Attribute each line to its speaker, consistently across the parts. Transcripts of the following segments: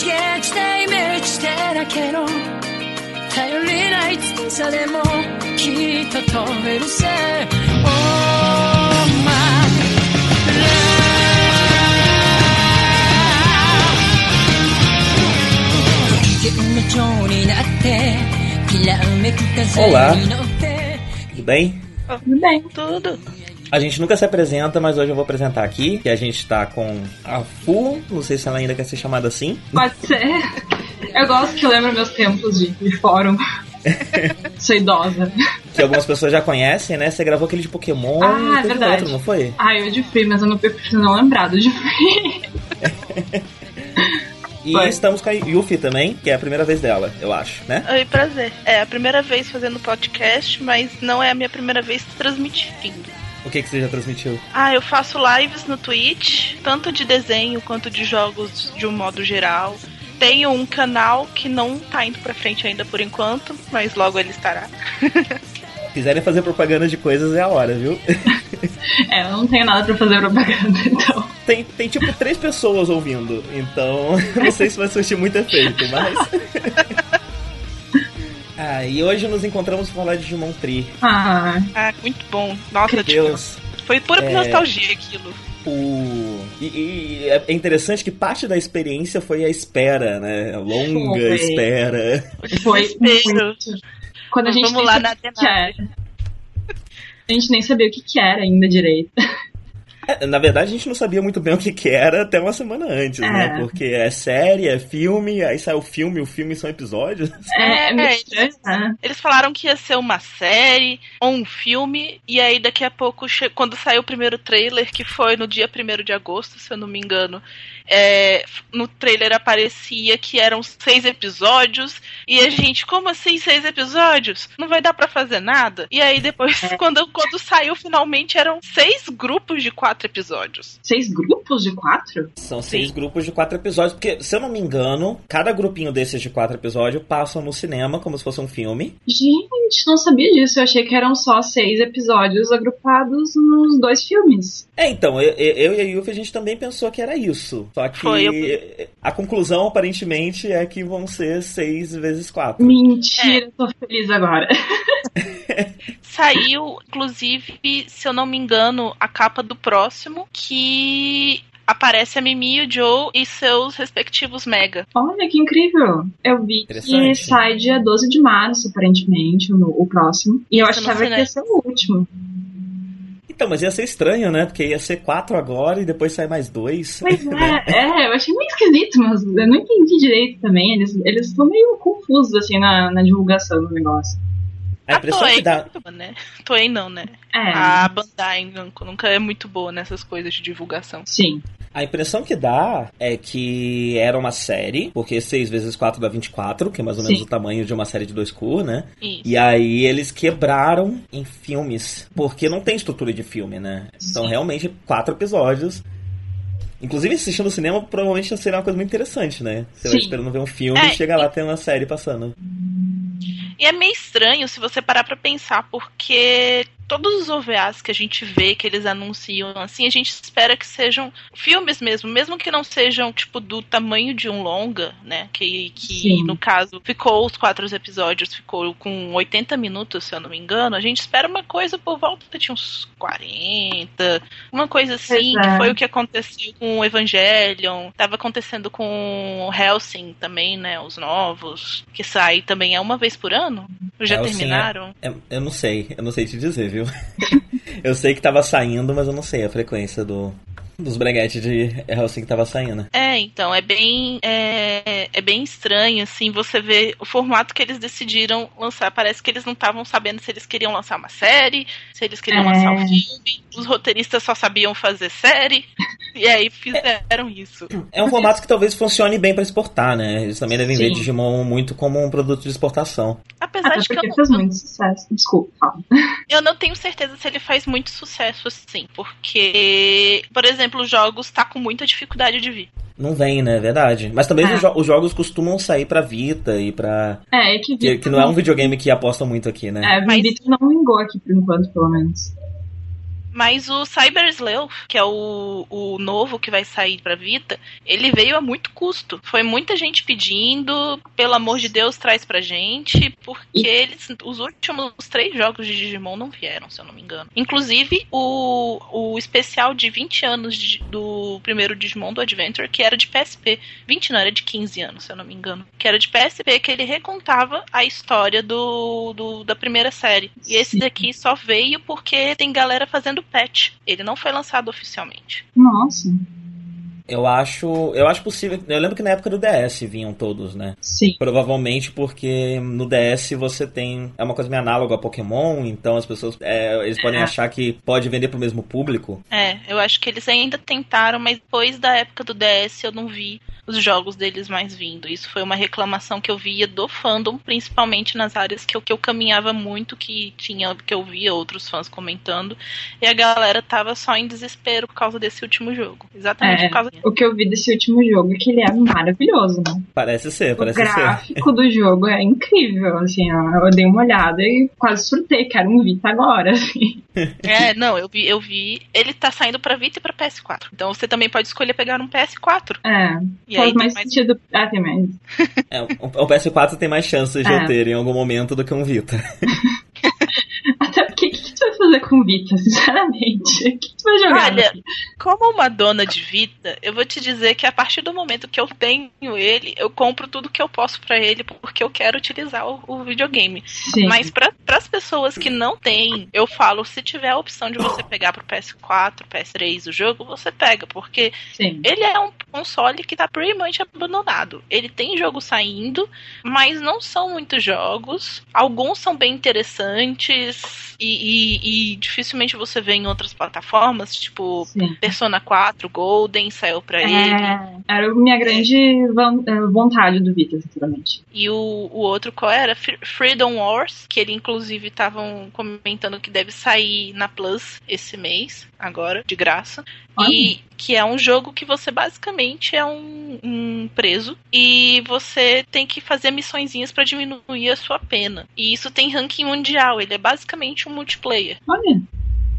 Speaker 1: 刺激してイメージしてだけど頼りないつさでもきっと飛べるぜ Oh my love の蝶になってきらめく風
Speaker 2: Olá.
Speaker 1: に乗って
Speaker 2: Tudo bem?
Speaker 3: Tudo bem.
Speaker 4: Tudo.
Speaker 2: A gente nunca se apresenta, mas hoje eu vou apresentar aqui. Que a gente tá com a Fu, não sei se ela ainda quer ser chamada assim.
Speaker 3: Pode ser. Eu gosto que lembra meus tempos de, de fórum. Sou idosa.
Speaker 2: Que algumas pessoas já conhecem, né? Você gravou aquele de Pokémon.
Speaker 3: Ah, é verdade.
Speaker 2: outro, não foi?
Speaker 3: Ah, eu de Free, mas eu não prefiro não lembrar do de Free.
Speaker 2: E estamos com a Yuffie também, que é a primeira vez dela, eu acho, né?
Speaker 4: Oi, prazer. É a primeira vez fazendo podcast, mas não é a minha primeira vez transmitindo.
Speaker 2: O que, que você já transmitiu?
Speaker 4: Ah, eu faço lives no Twitch, tanto de desenho quanto de jogos de um modo geral. Tenho um canal que não tá indo pra frente ainda por enquanto, mas logo ele estará.
Speaker 2: Quiserem fazer propaganda de coisas é a hora, viu?
Speaker 3: É, eu não tenho nada pra fazer propaganda, então.
Speaker 2: Tem, tem tipo três pessoas ouvindo, então não sei se vai surtir muito efeito, mas. Ah, e hoje nos encontramos para falar de Digimon Tree.
Speaker 3: Ah,
Speaker 4: Ah, muito bom. Nossa, tipo,
Speaker 2: Deus,
Speaker 4: foi pura
Speaker 2: É.
Speaker 4: nostalgia aquilo.
Speaker 2: o. E, e é interessante que parte da experiência foi a espera, né? A longa
Speaker 3: Foi.
Speaker 2: espera.
Speaker 3: foi muito. Quando a gente
Speaker 4: Vamos
Speaker 3: nem
Speaker 4: lá
Speaker 3: sabia
Speaker 4: na
Speaker 3: o que que era. A gente nem sabia o que, que era ainda direito.
Speaker 2: É, Na verdade, a gente não sabia muito bem o que, que era até uma semana antes, né?
Speaker 3: É.
Speaker 2: Porque é série, é filme, aí sai o filme, o filme são episódios.
Speaker 3: É, é meio
Speaker 4: É,
Speaker 3: estranho, né?
Speaker 4: Eles falaram que ia ser uma série ou um filme, e aí daqui a pouco, quando saiu o primeiro trailer, que foi no dia 1 de agosto, se eu não me engano, é, no trailer aparecia que eram seis episódios, e a gente, como assim seis episódios? Não vai dar pra fazer nada? E aí depois, quando, quando saiu, finalmente eram seis grupos de quatro episódios.
Speaker 3: Seis grupos de quatro?
Speaker 2: São seis grupos de quatro episódios, porque, se eu não me engano, cada grupinho desses de quatro episódios passam no cinema como se fosse um filme.
Speaker 3: Gente, não sabia disso. Eu achei que eram só seis episódios agrupados nos dois filmes.
Speaker 2: É, então, eu, eu e a Yuffie, a gente também pensou que era isso. Só que
Speaker 4: Foi, eu-
Speaker 2: a conclusão, aparentemente, é que vão ser seis vezes quatro.
Speaker 3: Mentira, tô feliz agora.
Speaker 4: Saiu, inclusive, se eu não me engano, a capa do próximo, que aparece a Mimi e o Joe e seus respectivos Mega.
Speaker 3: Olha que incrível. Eu vi que sai dia 12 de março, aparentemente, o, o próximo. E eu
Speaker 4: Isso
Speaker 3: achava que
Speaker 4: cinema.
Speaker 3: ia ser o último.
Speaker 2: Então, mas ia ser estranho, né? Porque ia ser quatro agora e depois sai mais dois.
Speaker 3: Pois é, é, eu achei meio esquisito, mas eu não entendi direito também. Eles eles estão meio confusos, assim, na, na divulgação do negócio.
Speaker 2: A impressão
Speaker 4: Toei
Speaker 2: que dá.
Speaker 4: né? Toei não, né?
Speaker 3: É,
Speaker 4: A Bandai nunca é muito boa nessas coisas de divulgação.
Speaker 3: sim.
Speaker 2: A impressão que dá é que era uma série, porque 6 vezes 4 dá 24, que é mais ou menos
Speaker 3: Sim.
Speaker 2: o tamanho de uma série de dois cur, né?
Speaker 4: Isso.
Speaker 2: E aí eles quebraram em filmes, porque não tem estrutura de filme, né? São
Speaker 3: Sim.
Speaker 2: realmente quatro episódios. Inclusive, assistindo no cinema provavelmente seria uma coisa muito interessante, né? Você vai
Speaker 3: Sim.
Speaker 2: esperando ver um filme
Speaker 4: É,
Speaker 2: e chega lá tem uma série passando.
Speaker 4: E é meio estranho se você parar pra pensar, porque todos os OVAs que a gente vê, que eles anunciam assim, a gente espera que sejam filmes mesmo, mesmo que não sejam, tipo, do tamanho de um longa, né? Que, que
Speaker 3: Sim.
Speaker 4: no caso, ficou os quatro episódios, ficou com 80 minutos, se eu não me engano. A gente espera uma coisa por volta de uns 40, uma coisa assim,
Speaker 3: é.
Speaker 4: que foi o que aconteceu com o Evangelion, tava acontecendo com o Helsing também, né? Os novos, que sai também é uma vez por ano. Já
Speaker 2: Hellsing é-
Speaker 4: terminaram?
Speaker 2: É, eu não sei, eu não sei te dizer, viu? Eu sei que tava saindo, mas eu não sei a frequência do, dos breguetes de Hellsing que tava saindo.
Speaker 4: É, então, é bem, é, é bem estranho, assim, você vê o formato que eles decidiram lançar. Parece que eles não estavam sabendo se eles queriam lançar uma série, se eles queriam
Speaker 3: É.
Speaker 4: lançar um filme. Os roteiristas só sabiam fazer série, e aí fizeram isso.
Speaker 2: É um formato que talvez funcione bem pra exportar, né? Eles também devem ver
Speaker 3: Sim.
Speaker 2: Digimon muito como um produto de exportação.
Speaker 4: Apesar
Speaker 3: Até
Speaker 4: de que eu não,
Speaker 3: fez muito sucesso. Desculpa, fala.
Speaker 4: eu não tenho certeza se ele faz muito sucesso assim, porque, por exemplo, os jogos tá com muita dificuldade de vir.
Speaker 2: Não vem, né? É verdade. Mas também
Speaker 3: É.
Speaker 2: os, jo- os jogos costumam sair pra Vita e pra.
Speaker 3: É, é que,
Speaker 2: Que, que não é um videogame que apostam muito aqui, né?
Speaker 3: É,
Speaker 4: Mas-
Speaker 3: Victor não vingou aqui por enquanto, pelo menos.
Speaker 4: Mas o Cyber Sleuth, que é o, o novo que vai sair pra Vita, ele veio a muito custo. Foi muita gente pedindo, pelo amor de Deus, traz pra gente, porque eles, os últimos três jogos de Digimon não vieram, se eu não me engano. Inclusive, o, o especial de 20 anos de, do primeiro Digimon do Adventure, que era de PSP. 20 não, era de 15 anos, se eu não me engano. Que era de PSP, que ele recontava a história do, do da primeira série. E esse daqui só veio porque tem galera fazendo patch. Ele não foi lançado oficialmente.
Speaker 3: Nossa.
Speaker 2: Eu acho, eu acho possível. Eu lembro que na época do DS vinham todos, né?
Speaker 3: Sim.
Speaker 2: Provavelmente porque no DS você tem. É uma coisa meio análoga a Pokémon, então as pessoas. é, eles podem
Speaker 4: É.
Speaker 2: achar que pode vender pro mesmo público.
Speaker 4: É, eu acho que eles ainda tentaram, mas depois da época do DS eu não vi os jogos deles mais vindo. Isso foi uma reclamação que eu via do fandom, principalmente nas áreas que eu, que eu caminhava muito, que tinha que eu via outros fãs comentando, e a galera tava só em desespero por causa desse último jogo. Exatamente
Speaker 3: É,
Speaker 4: por causa
Speaker 3: o que eu vi desse último jogo é que ele é maravilhoso, né?
Speaker 2: Parece ser,
Speaker 3: O
Speaker 2: parece ser.
Speaker 3: gráfico do jogo é incrível, assim, ó, eu dei uma olhada e quase surtei, quero um Vita agora, assim.
Speaker 4: É, não, eu vi, eu vi. Ele tá saindo pra Vita e pra PS4. Então você também pode escolher pegar um PS4.
Speaker 3: É,
Speaker 4: E
Speaker 3: faz mais
Speaker 4: mais
Speaker 3: sentido. Ah, tem mais.
Speaker 2: É, o o PS4 tem mais chances de
Speaker 3: É.
Speaker 2: eu ter em algum momento do que um Vita.
Speaker 3: Até porque o que, que tu vai fazer com Vita, sinceramente? O que, tu vai jogar?
Speaker 4: Olha,
Speaker 3: aqui?
Speaker 4: Como uma dona de Vita, eu vou te dizer que a partir do momento que eu tenho ele, eu compro tudo que eu posso pra ele porque eu quero utilizar o, o videogame.
Speaker 3: Sim.
Speaker 4: Mas para as pessoas que não têm, eu falo, se tiver a opção de você pegar pro PS4, PS3 o jogo, você pega, porque
Speaker 3: Sim.
Speaker 4: ele é um console que tá much abandonado. Ele tem jogo saindo, mas não são muitos jogos. Alguns são bem interessantes e, e- e dificilmente você vê em outras plataformas, tipo
Speaker 3: Sim.
Speaker 4: Persona 4, Golden saiu pra ele.
Speaker 3: É, era a minha grande eh, vontade do Vita, sinceramente.
Speaker 4: E o, o outro qual era? Fre- Freedom Wars, que ele inclusive estavam comentando que deve sair na Plus esse mês, agora, de graça. E que é um jogo que você basicamente é um, um preso e você tem que fazer missõezinhas pra diminuir a sua pena. E isso tem ranking mundial, ele é basicamente um multiplayer.
Speaker 3: Olha,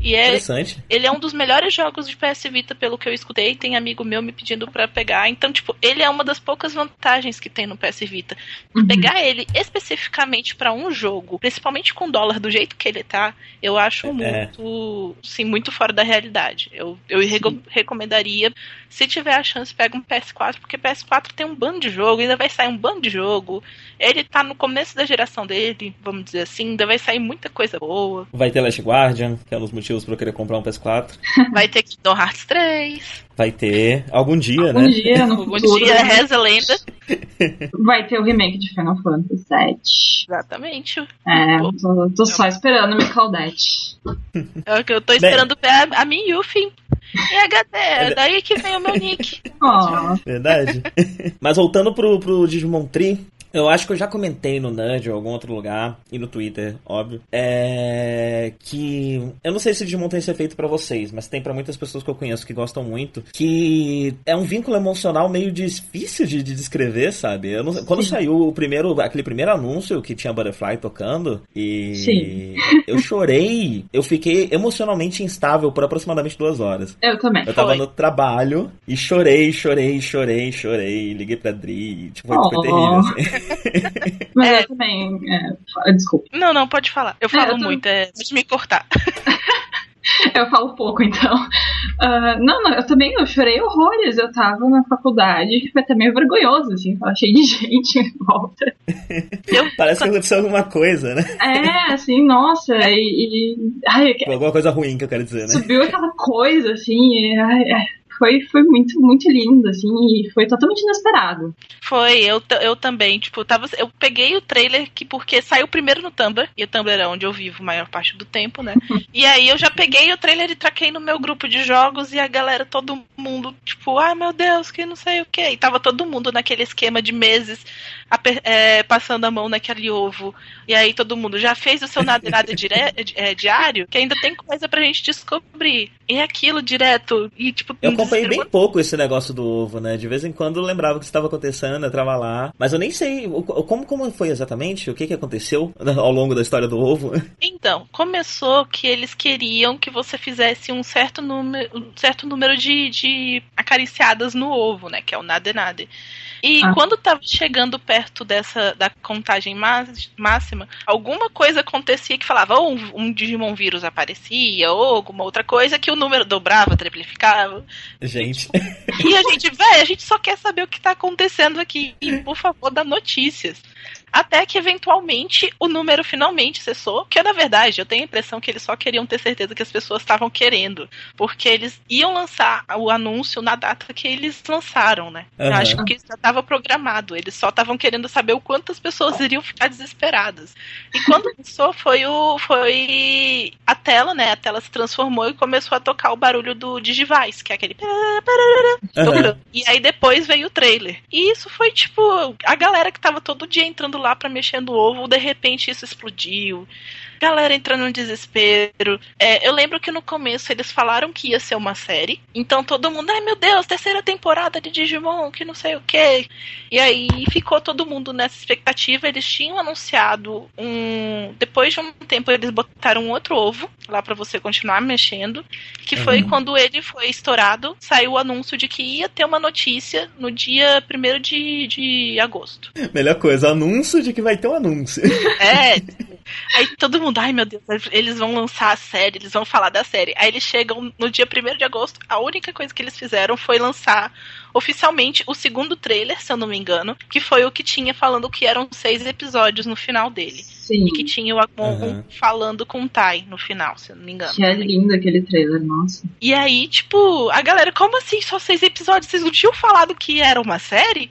Speaker 4: E é,
Speaker 2: Interessante.
Speaker 4: ele é um dos melhores jogos de PS Vita, pelo que eu escutei. Tem amigo meu me pedindo pra pegar. Então, tipo, ele é uma das poucas vantagens que tem no PS Vita.
Speaker 3: Uhum.
Speaker 4: Pegar ele especificamente pra um jogo, principalmente com dólar do jeito que ele tá, eu acho
Speaker 2: É.
Speaker 4: muito, sim, muito fora da realidade. Eu, eu rego- recomendaria, se tiver a chance, pega um PS4, porque PS4 tem um bando de jogo, ainda vai sair um bando de jogo. Ele tá no começo da geração dele, vamos dizer assim, ainda vai sair muita coisa boa.
Speaker 2: Vai ter Last Guardian, que é dos motivos pra eu querer comprar um PS4.
Speaker 4: Vai ter Kingdom Hearts 3.
Speaker 2: Vai ter algum dia,
Speaker 3: um
Speaker 2: né?
Speaker 3: dia no
Speaker 4: Algum
Speaker 3: futuro
Speaker 4: dia reza a lenda.
Speaker 3: vai ter o remake de Final Fantasy VII.
Speaker 4: Exatamente.
Speaker 3: É,
Speaker 4: Pô.
Speaker 3: tô, tô só esperando.
Speaker 4: É o que eu tô esperando ver a, a Miyufi em HD. É daí que vem o meu nick.
Speaker 3: Ó,
Speaker 2: Verdade. Mas voltando pro, pro Digimon Tree, eu acho que eu já comentei no Nudge ou algum outro lugar, e no Twitter, óbvio, é que eu não sei se Digimon tem esse efeito pra vocês, mas tem pra muitas pessoas que eu conheço que gostam muito, que é um vínculo emocional meio difícil de, de descrever, sabe? Não- quando saiu o primeiro, aquele primeiro anúncio que tinha Butterfly tocando, e
Speaker 3: Sim.
Speaker 2: eu chorei, eu fiquei emocionalmente instável por aproximadamente duas horas.
Speaker 3: eu também.
Speaker 2: Eu tava
Speaker 4: Foi.
Speaker 2: no trabalho e chorei, chorei, chorei, chorei. Liguei pra Dri. Tipo, foi, foi
Speaker 3: Oh.
Speaker 2: terrível, assim.
Speaker 3: Mas
Speaker 4: É.
Speaker 3: eu também. É, desculpa.
Speaker 4: Não, não, pode falar. Eu falo
Speaker 3: eu tô-
Speaker 4: muito, é pode me cortar.
Speaker 3: Eu falo pouco, então. Ah, não, não, eu também eu chorei horrores. Eu tava na faculdade, foi até meio vergonhoso, assim, tava cheio de gente em volta.
Speaker 4: Eu,
Speaker 2: Parece que aconteceu alguma coisa, né?
Speaker 3: É, assim, nossa, e. e ai,
Speaker 2: Alguma coisa ruim que eu quero dizer, né?
Speaker 3: subiu aquela coisa, assim, e, ai, ai, foi, foi muito, muito lindo, assim, e foi totalmente inesperado.
Speaker 4: Foi, eu, eu também, tipo, tava, eu peguei o trailer que porque saiu primeiro no Tumblr, e o Tumblr é onde eu vivo a maior parte do tempo, né? E aí eu já peguei o trailer e traquei no meu grupo de jogos e a galera, todo mundo, tipo, ai meu Deus, que não sei o que. E tava todo mundo naquele esquema de meses é, passando a mão naquele ovo. E aí todo mundo já fez o seu nada nada dire- é, diário, que ainda tem coisa pra gente descobrir. E aquilo direto. E, tipo,
Speaker 2: Eu acompanhei bem pouco esse negócio do ovo, né? De vez em quando eu lembrava o que estava acontecendo, eu entrava lá. Mas eu nem sei o- como, como foi exatamente, o que, que aconteceu ao longo da história do ovo.
Speaker 4: Então, começou que eles queriam que você fizesse um certo número, um certo número de, de acariciadas no ovo, né? Que é o nade nade. E
Speaker 3: Ah.
Speaker 4: quando tava chegando perto dessa da contagem máxima, alguma coisa acontecia que falava ou um, um Digimon vírus aparecia, ou alguma outra coisa que o número dobrava, triplicava.
Speaker 2: Gente.
Speaker 4: E a gente, velho, a gente só quer saber o que tá acontecendo aqui. E, por favor, dá notícias. Até que eventualmente o número finalmente cessou. Que na verdade eu tenho a impressão que eles só queriam ter certeza que as pessoas estavam querendo. Porque eles iam lançar o anúncio na data que eles lançaram, né? Eu
Speaker 2: Aham.
Speaker 4: acho que isso já estava programado. Eles só estavam querendo saber o quanto as pessoas iriam ficar desesperadas. E quando começou foi o. foi a tela, né? A tela se transformou e começou a tocar o barulho do Digivice, que é aquele.
Speaker 2: Aham.
Speaker 4: E aí depois veio o trailer. E isso foi tipo, a galera que tava todo dia entrando lá pra mexer no ovo, de repente isso explodiu. Galera entrando em desespero. É, eu lembro que no começo eles falaram que ia ser uma série. Então todo mundo, ai meu Deus, terceira temporada de Digimon, que não sei o que. E aí ficou todo mundo nessa expectativa. Eles tinham anunciado um. Depois de um tempo, eles botaram um outro ovo lá pra você continuar mexendo. Que foi
Speaker 2: Uhum.
Speaker 4: quando ele foi estourado, saiu o anúncio de que ia ter uma notícia no dia 1 de, de agosto.
Speaker 2: Melhor coisa, anúncio de que vai ter um anúncio.
Speaker 4: É. Aí todo mundo, ai meu Deus, eles vão lançar a série, eles vão falar da série. Aí eles chegam no dia 1 de agosto, a única coisa que eles fizeram foi lançar oficialmente o segundo trailer, se eu não me engano, que foi o que tinha falando que eram seis episódios no final dele.
Speaker 3: Sim.
Speaker 4: E que tinha o Agon
Speaker 2: Uhum.
Speaker 4: falando com o Tai no final, se eu não me engano.
Speaker 3: Que é lindo aquele trailer, nossa.
Speaker 4: E aí, tipo, a galera, como assim? Só seis episódios? Vocês não tinham falado que era uma série?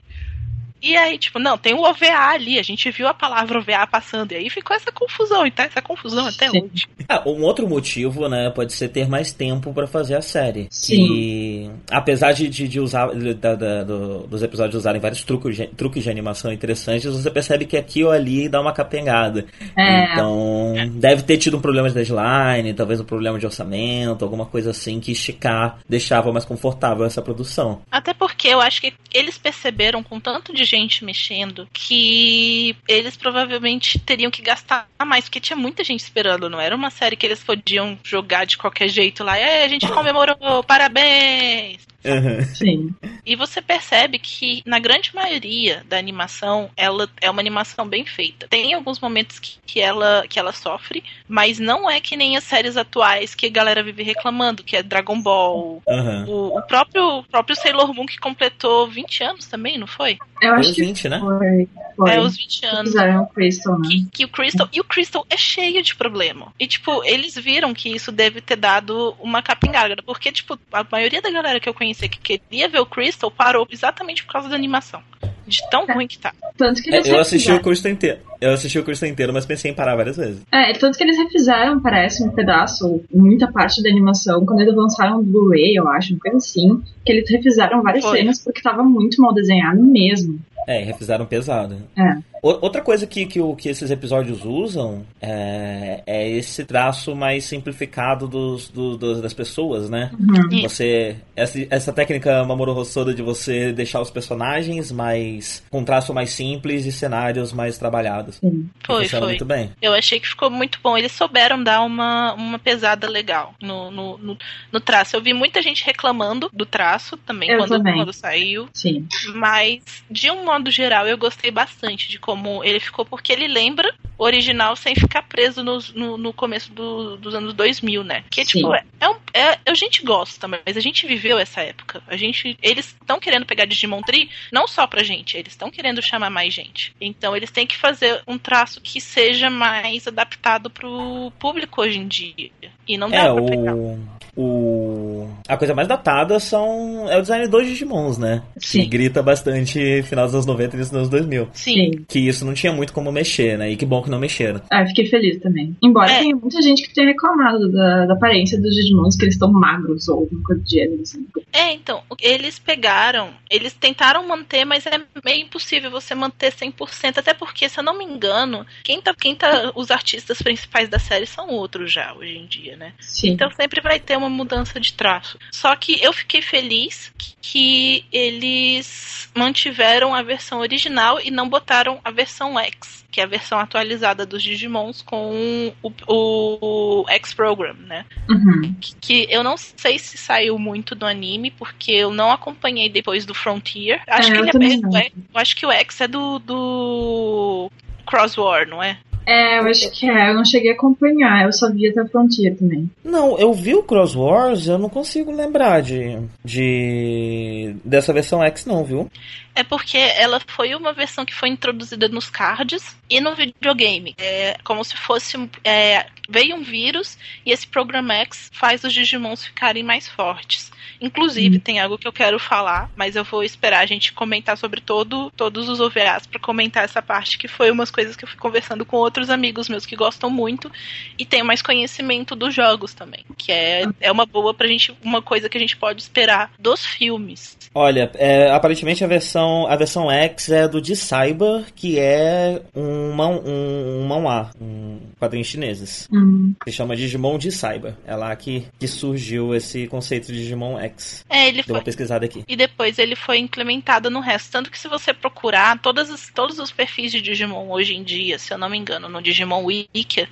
Speaker 4: E aí, tipo, não, tem o OVA ali, a gente viu a palavra OVA passando, e aí ficou essa confusão, e tá essa confusão até
Speaker 3: Sim.
Speaker 4: hoje.
Speaker 2: Ah, um outro motivo, né, pode ser ter mais tempo pra fazer a série.
Speaker 3: Sim.
Speaker 2: Que, apesar de, de, de usar da- da- do- dos episódios usarem vários truques, de- truques de animação interessantes, você percebe que aqui ou ali dá uma capengada.
Speaker 3: É,
Speaker 2: Então, deve ter tido um problema de deadline, talvez um problema de orçamento, alguma coisa assim que esticar deixava mais confortável essa produção.
Speaker 4: Até porque eu acho que eles perceberam, com tanto de gente mexendo, que eles provavelmente teriam que gastar mais, porque tinha muita gente esperando, não era uma série que eles podiam jogar de qualquer jeito lá. É, a gente comemorou, parabéns!
Speaker 2: Uhum.
Speaker 3: sim.
Speaker 4: E você percebe que, na grande maioria da animação, ela é uma animação bem feita. Tem alguns momentos que, que, ela, que ela sofre, mas não é que nem as séries atuais que a galera vive reclamando, que é Dragon Ball.
Speaker 2: Uhum.
Speaker 4: O, o próprio, o próprio Sailor Moon que completou 20 anos também, não foi?
Speaker 3: Eu acho
Speaker 2: Os
Speaker 3: que
Speaker 2: 20, né?
Speaker 3: foi. foi.
Speaker 4: É, os 20 anos.
Speaker 3: O Crystal, né?
Speaker 4: Que, que o Crystal. E o Crystal é cheio de problema. E, tipo, eles viram que isso deve ter dado uma capingada. Porque, tipo, a maioria da galera que eu conheci que queria ver o Crystal parou exatamente por causa da animação. De tão ruim que tá.
Speaker 3: Tanto que
Speaker 2: É,
Speaker 3: eles
Speaker 2: eu assisti o curso inteiro. Eu assisti o curso inteiro, mas pensei em parar várias vezes.
Speaker 3: É, tanto que eles refizeram, parece, um pedaço, muita parte da animação, quando eles lançaram o Blu-ray, eu acho, uma coisa assim, que eles refizeram várias
Speaker 4: Foi.
Speaker 3: cenas porque tava muito mal desenhado mesmo.
Speaker 2: É, e refizeram pesado.
Speaker 3: É.
Speaker 2: Outra coisa que, que, o- que esses episódios usam é, é esse traço mais simplificado dos, do- dos- das pessoas, né?
Speaker 3: Uhum.
Speaker 2: Você. Essa, essa técnica Mamoru Hosoda de você deixar os personagens mais. com traço mais simples e cenários mais trabalhados.
Speaker 3: Sim.
Speaker 4: Foi,
Speaker 2: Funciona
Speaker 4: foi.
Speaker 2: muito bem.
Speaker 4: Eu achei que ficou muito bom. Eles souberam dar uma, uma pesada legal no, no, no, no traço. Eu vi muita gente reclamando do traço também,
Speaker 3: Eu
Speaker 4: quando,
Speaker 3: também.
Speaker 4: quando saiu.
Speaker 3: Sim.
Speaker 4: Mas, de um modo geral, eu gostei bastante de como ele ficou, porque ele lembra o original sem ficar preso nos- no, no começo do- dos anos 2000, né? Que,
Speaker 3: Sim.
Speaker 4: tipo, é, é, um- é- a gente gosta, mas a gente viveu essa época. A gente, eles estão querendo pegar Digimon Tree, não só pra gente, eles estão querendo chamar mais gente. Então, eles têm que fazer um traço que seja mais adaptado pro público hoje em dia. E não dá
Speaker 2: É,
Speaker 4: pra pegar.
Speaker 2: o. O. A coisa mais datada são. É o design dos Digimons, né?
Speaker 3: Sim.
Speaker 2: Que grita bastante final dos anos 90 e início dos anos 2000.
Speaker 4: Sim.
Speaker 2: Que isso não tinha muito como mexer, né? E que bom que não mexeram.
Speaker 3: Ah, eu fiquei feliz também. Embora
Speaker 4: É.
Speaker 3: tenha muita gente que tenha reclamado da, da aparência dos Digimons, que eles estão magros ou alguma coisa do gênero, assim.
Speaker 4: É, então, eles pegaram, eles tentaram manter, mas é meio impossível você manter 100%, até porque, se eu não me engano, quem tá, quem tá, os artistas principais da série são outros já, hoje em dia. dia, né?
Speaker 3: Sim.
Speaker 4: Então sempre vai ter uma mudança de traço. Só que eu fiquei feliz que eles mantiveram a versão original e não botaram a versão X, que é a versão atualizada dos Digimons com o, o, o X-Program, né?
Speaker 3: Uhum.
Speaker 4: Que, que eu não sei se saiu muito do anime, porque eu não acompanhei depois do Frontier. Acho
Speaker 3: É,
Speaker 4: que ele é, eu acho que o X é do, do Cross War, não é?
Speaker 3: É, eu acho que é. Eu não cheguei a acompanhar. Eu só vi até a Frontier também.
Speaker 2: Não, eu vi o Cross Wars, eu não consigo lembrar de, de dessa versão X não, viu?
Speaker 4: É porque ela foi uma versão que foi introduzida nos cards e no videogame. É como se fosse. um- é, veio um vírus e esse Program X faz os Digimons ficarem mais fortes. Inclusive, tem algo que eu quero falar, mas eu vou esperar a gente comentar sobre todo, todos os OVAs para comentar essa parte, que foi umas coisas que eu fui conversando com outros amigos meus que gostam muito e tem mais conhecimento dos jogos também. Que é, é uma boa pra gente, uma coisa que a gente pode esperar dos filmes.
Speaker 2: Olha, é, aparentemente a versão a versão X é do de Cyber, que é um, man- um, um manhwa, um quadrinho chineses.
Speaker 3: Hum.
Speaker 2: Se chama Digimon de Cyber. É lá que, que surgiu esse conceito de Digimon X.
Speaker 4: É, ele
Speaker 2: Deu
Speaker 4: foi,
Speaker 2: uma pesquisada aqui.
Speaker 4: E depois ele foi implementado no resto. Tanto que se você procurar todas as- todos os perfis de Digimon hoje em dia, se eu não me engano, no Digimon Wiki,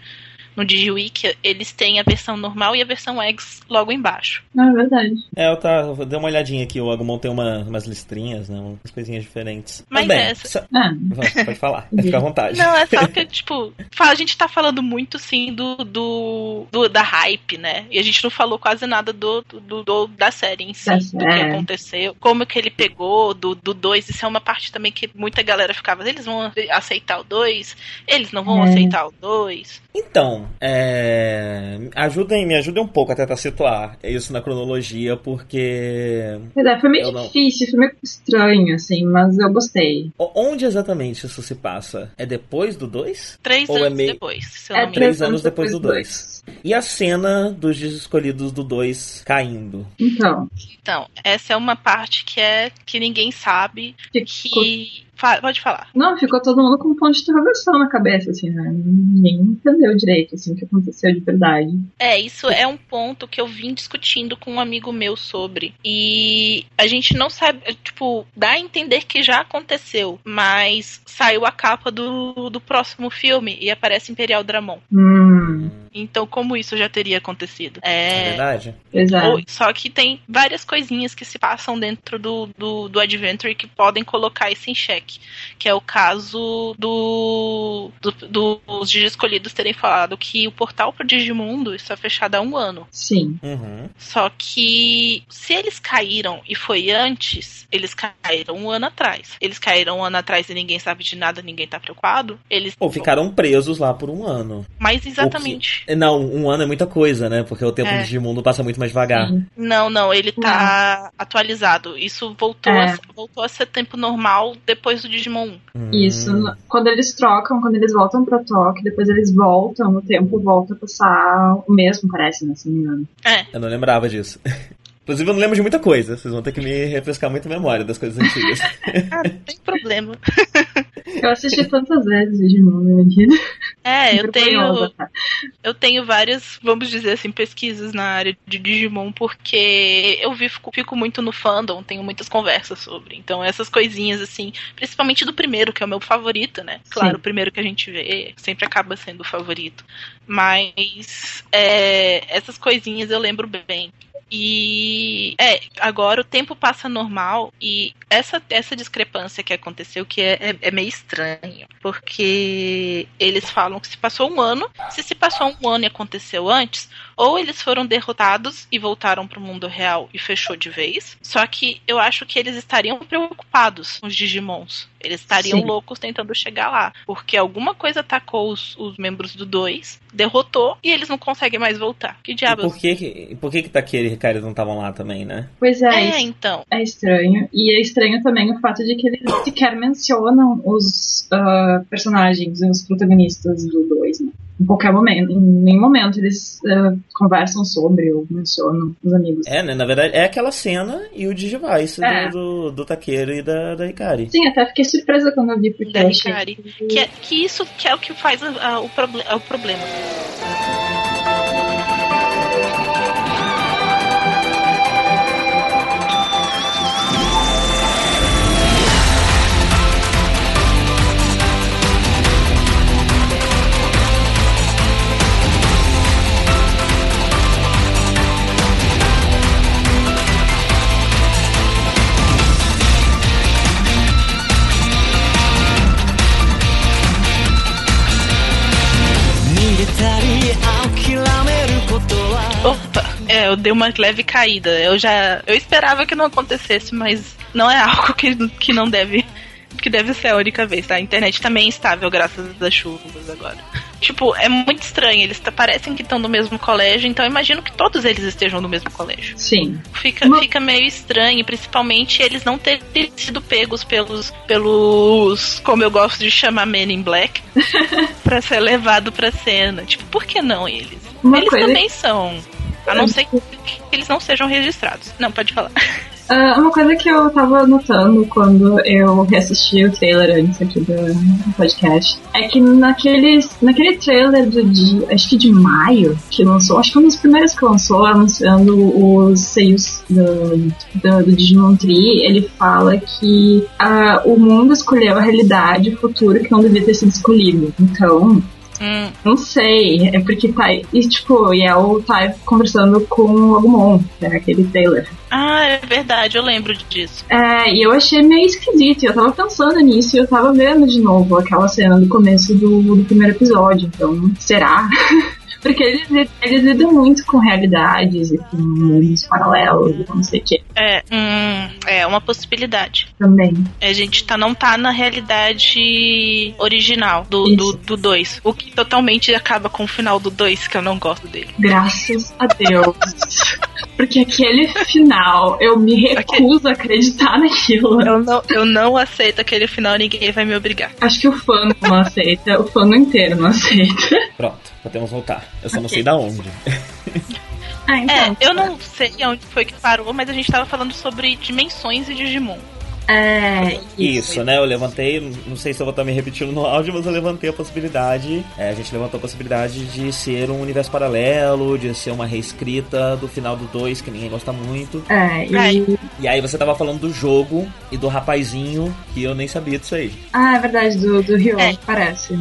Speaker 4: no DigiWiki, eles têm a versão normal e a versão X logo embaixo.
Speaker 3: Não, é verdade.
Speaker 2: É, eu, tá, eu dei uma olhadinha aqui, o Agumon tem uma, umas listrinhas, né? Umas coisinhas diferentes.
Speaker 4: Mas
Speaker 2: bem,
Speaker 4: essa-
Speaker 2: sa-
Speaker 3: Ah,
Speaker 2: Vai, pode falar, fica à vontade.
Speaker 4: Não, é só que, tipo, a gente tá falando muito, sim, do, do, do- da hype, né? E a gente não falou quase nada do, do, do- da série em si, do que
Speaker 3: série.
Speaker 4: aconteceu, como que ele pegou do 2. Isso é uma parte também que muita galera ficava, eles vão aceitar o 2, eles não vão
Speaker 3: É.
Speaker 4: aceitar o 2.
Speaker 2: Então, é... ajudem, me ajudem um pouco a tentar situar isso na cronologia, porque
Speaker 3: é, foi meio
Speaker 2: não-
Speaker 3: difícil, foi meio estranho, assim, mas eu gostei.
Speaker 2: o- onde exatamente isso se passa? É depois do 2?
Speaker 4: Três
Speaker 2: Ou é
Speaker 4: anos
Speaker 2: meio-
Speaker 4: depois, se eu
Speaker 3: É
Speaker 2: três anos depois do dois. E a cena dos escolhidos do 2 caindo?
Speaker 3: Então,
Speaker 4: Então, essa é uma parte que é que ninguém sabe,
Speaker 3: ficou...
Speaker 4: que... Fa- Pode falar.
Speaker 3: Não, ficou todo mundo com um ponto de interrogação na cabeça, assim, né? Ninguém entendeu direito, assim, o que aconteceu de verdade.
Speaker 4: É, isso é um ponto que eu vim discutindo com um amigo meu sobre. E a gente não sabe, é, tipo, dá a entender que já aconteceu, mas saiu a capa do, do próximo filme e aparece Imperial Dramon.
Speaker 3: Hum,
Speaker 4: Então, como isso já teria acontecido?
Speaker 2: É
Speaker 4: É.
Speaker 2: verdade?
Speaker 3: é.
Speaker 4: ou- só que tem várias coisinhas que se passam dentro do, do, do Adventure que podem colocar isso em xeque. Que é o caso do, do- dos Digi escolhidos terem falado que o portal para Digimundo está fechado há um ano.
Speaker 3: Sim.
Speaker 2: Uhum.
Speaker 4: Só que se eles caíram e foi antes, eles caíram um ano atrás. Eles caíram um ano atrás e ninguém sabe de nada, ninguém tá preocupado. Eles.
Speaker 2: Ou ficaram presos lá por um ano.
Speaker 4: Mas exatamente.
Speaker 2: Não, um ano é muita coisa, né? Porque o tempo
Speaker 4: É.
Speaker 2: de Digimundo passa muito mais devagar.
Speaker 3: Sim.
Speaker 4: Não, não, ele tá atualizado. Isso voltou,
Speaker 3: É.
Speaker 4: a, voltou a ser tempo normal depois do Digimon 1.
Speaker 2: Hum.
Speaker 3: Isso, quando eles trocam, quando eles voltam pra Tóquio, depois eles voltam, o tempo volta a passar o mesmo, parece, né, se não me engano.
Speaker 4: É,
Speaker 2: Eu não lembrava disso. Inclusive, eu não lembro de muita coisa. Vocês vão ter que me refrescar muito a memória das coisas antigas.
Speaker 4: ah, não tem problema.
Speaker 3: Eu assisti tantas vezes Digimon na minha vida.
Speaker 4: É, eu tenho. Eu tenho várias, vamos dizer assim, pesquisas na área de Digimon, porque eu vi- fico, fico muito no fandom, tenho muitas conversas sobre. Então, essas coisinhas, assim, principalmente do primeiro, que é o meu favorito, né? Claro,
Speaker 3: Sim.
Speaker 4: o primeiro que a gente vê sempre acaba sendo o favorito. Mas é, essas coisinhas eu lembro bem. E é, agora o tempo passa normal e essa, essa discrepância que aconteceu que é, é, é meio estranho. Porque eles falam que se passou um ano, se se passou um ano e aconteceu antes, ou eles foram derrotados e voltaram pro mundo real e fechou de vez. Só que eu acho que eles estariam preocupados com os Digimons. Eles estariam
Speaker 3: Sim.
Speaker 4: loucos tentando chegar lá. Porque alguma coisa atacou os, os membros do 2, derrotou e eles não conseguem mais voltar. Que
Speaker 2: E
Speaker 4: diabos?
Speaker 2: por que, que- por que que Takeru e Hikari não estavam lá também, né?
Speaker 3: Pois é,
Speaker 4: É, então.
Speaker 3: é estranho. E é estranho também o fato de que eles sequer mencionam os ah, personagens, os protagonistas do 2, né? Em qualquer momento, em nenhum momento eles ah, conversam sobre ou mencionam os amigos.
Speaker 2: É, né? Na verdade, é aquela cena e o Digivice
Speaker 3: É.
Speaker 2: do, do, do Takeru e da, da Hikari.
Speaker 3: Sim, até fiquei surpresa quando eu vi, porque
Speaker 4: Da
Speaker 3: achei
Speaker 4: Hikari. Que, é- que isso que é o que faz a- a- o, proble- o problema. Opa, é, eu dei uma leve caída. Eu já. Eu esperava que não acontecesse, mas não é algo que, que não deve que deve ser a única vez, tá? A internet também é estável graças às chuvas agora. Tipo, é muito estranho. Eles parecem que estão no mesmo colégio, então eu imagino que todos eles estejam no mesmo colégio.
Speaker 3: Sim.
Speaker 4: Fica, fica meio estranho, principalmente eles não terem sido pegos pelos, pelos como eu gosto de chamar Men in Black, pra ser levado pra cena. Tipo, por que não eles?
Speaker 3: Uma
Speaker 4: eles
Speaker 3: coisa-
Speaker 4: também são. A não ser que eles não sejam registrados. Não, pode falar.
Speaker 3: Ah, uma coisa que eu tava notando quando eu reassisti o trailer antes aqui do, podcast é que naqueles, naquele trailer do, de, acho que de maio que lançou, acho que um dos primeiros que lançou, anunciando os seios do, do, do Digimon Tree, ele fala que ah, o mundo escolheu a realidade, o futuro que não devia ter sido escolhido. Então,
Speaker 4: Hum,
Speaker 3: não sei, é porque tá. E tipo, e é o tá conversando com o Agumon, que é aquele trailer.
Speaker 4: Ah, é verdade, eu lembro disso.
Speaker 3: É, e eu achei meio esquisito, e eu tava pensando nisso e eu tava vendo de novo aquela cena do começo do, do primeiro episódio, então, será? Porque eles, eles lidam muito com realidades e com mundos paralelos e não sei o que
Speaker 4: É, hum, é uma possibilidade.
Speaker 3: também.
Speaker 4: A gente tá, não tá na realidade original do 2, do, do dois, o que totalmente acaba com o final do 2, que eu não gosto dele.
Speaker 3: Graças a Deus. Porque aquele final, eu me recuso a acreditar naquilo.
Speaker 4: Eu não, eu não aceito aquele final, ninguém vai me obrigar.
Speaker 3: Acho que o fã não aceita, o fã inteiro não aceita.
Speaker 2: Pronto, podemos voltar. Eu só não
Speaker 3: Ok.
Speaker 2: sei da onde.
Speaker 3: Ah,
Speaker 4: É, eu não sei onde foi que parou, mas a gente tava falando sobre dimensões e Digimon.
Speaker 3: É,
Speaker 2: Isso, né? Eu levantei, não sei se eu vou estar me repetindo no áudio, mas eu levantei a possibilidade. é, a gente levantou a possibilidade de ser um universo paralelo, de ser uma reescrita do final do 2, que ninguém gosta muito.
Speaker 3: É, e...
Speaker 4: Ai.
Speaker 2: E aí você tava falando do jogo e do rapazinho, que eu nem sabia disso aí.
Speaker 3: Ah, é verdade, do, do Rio,
Speaker 4: É.
Speaker 3: parece.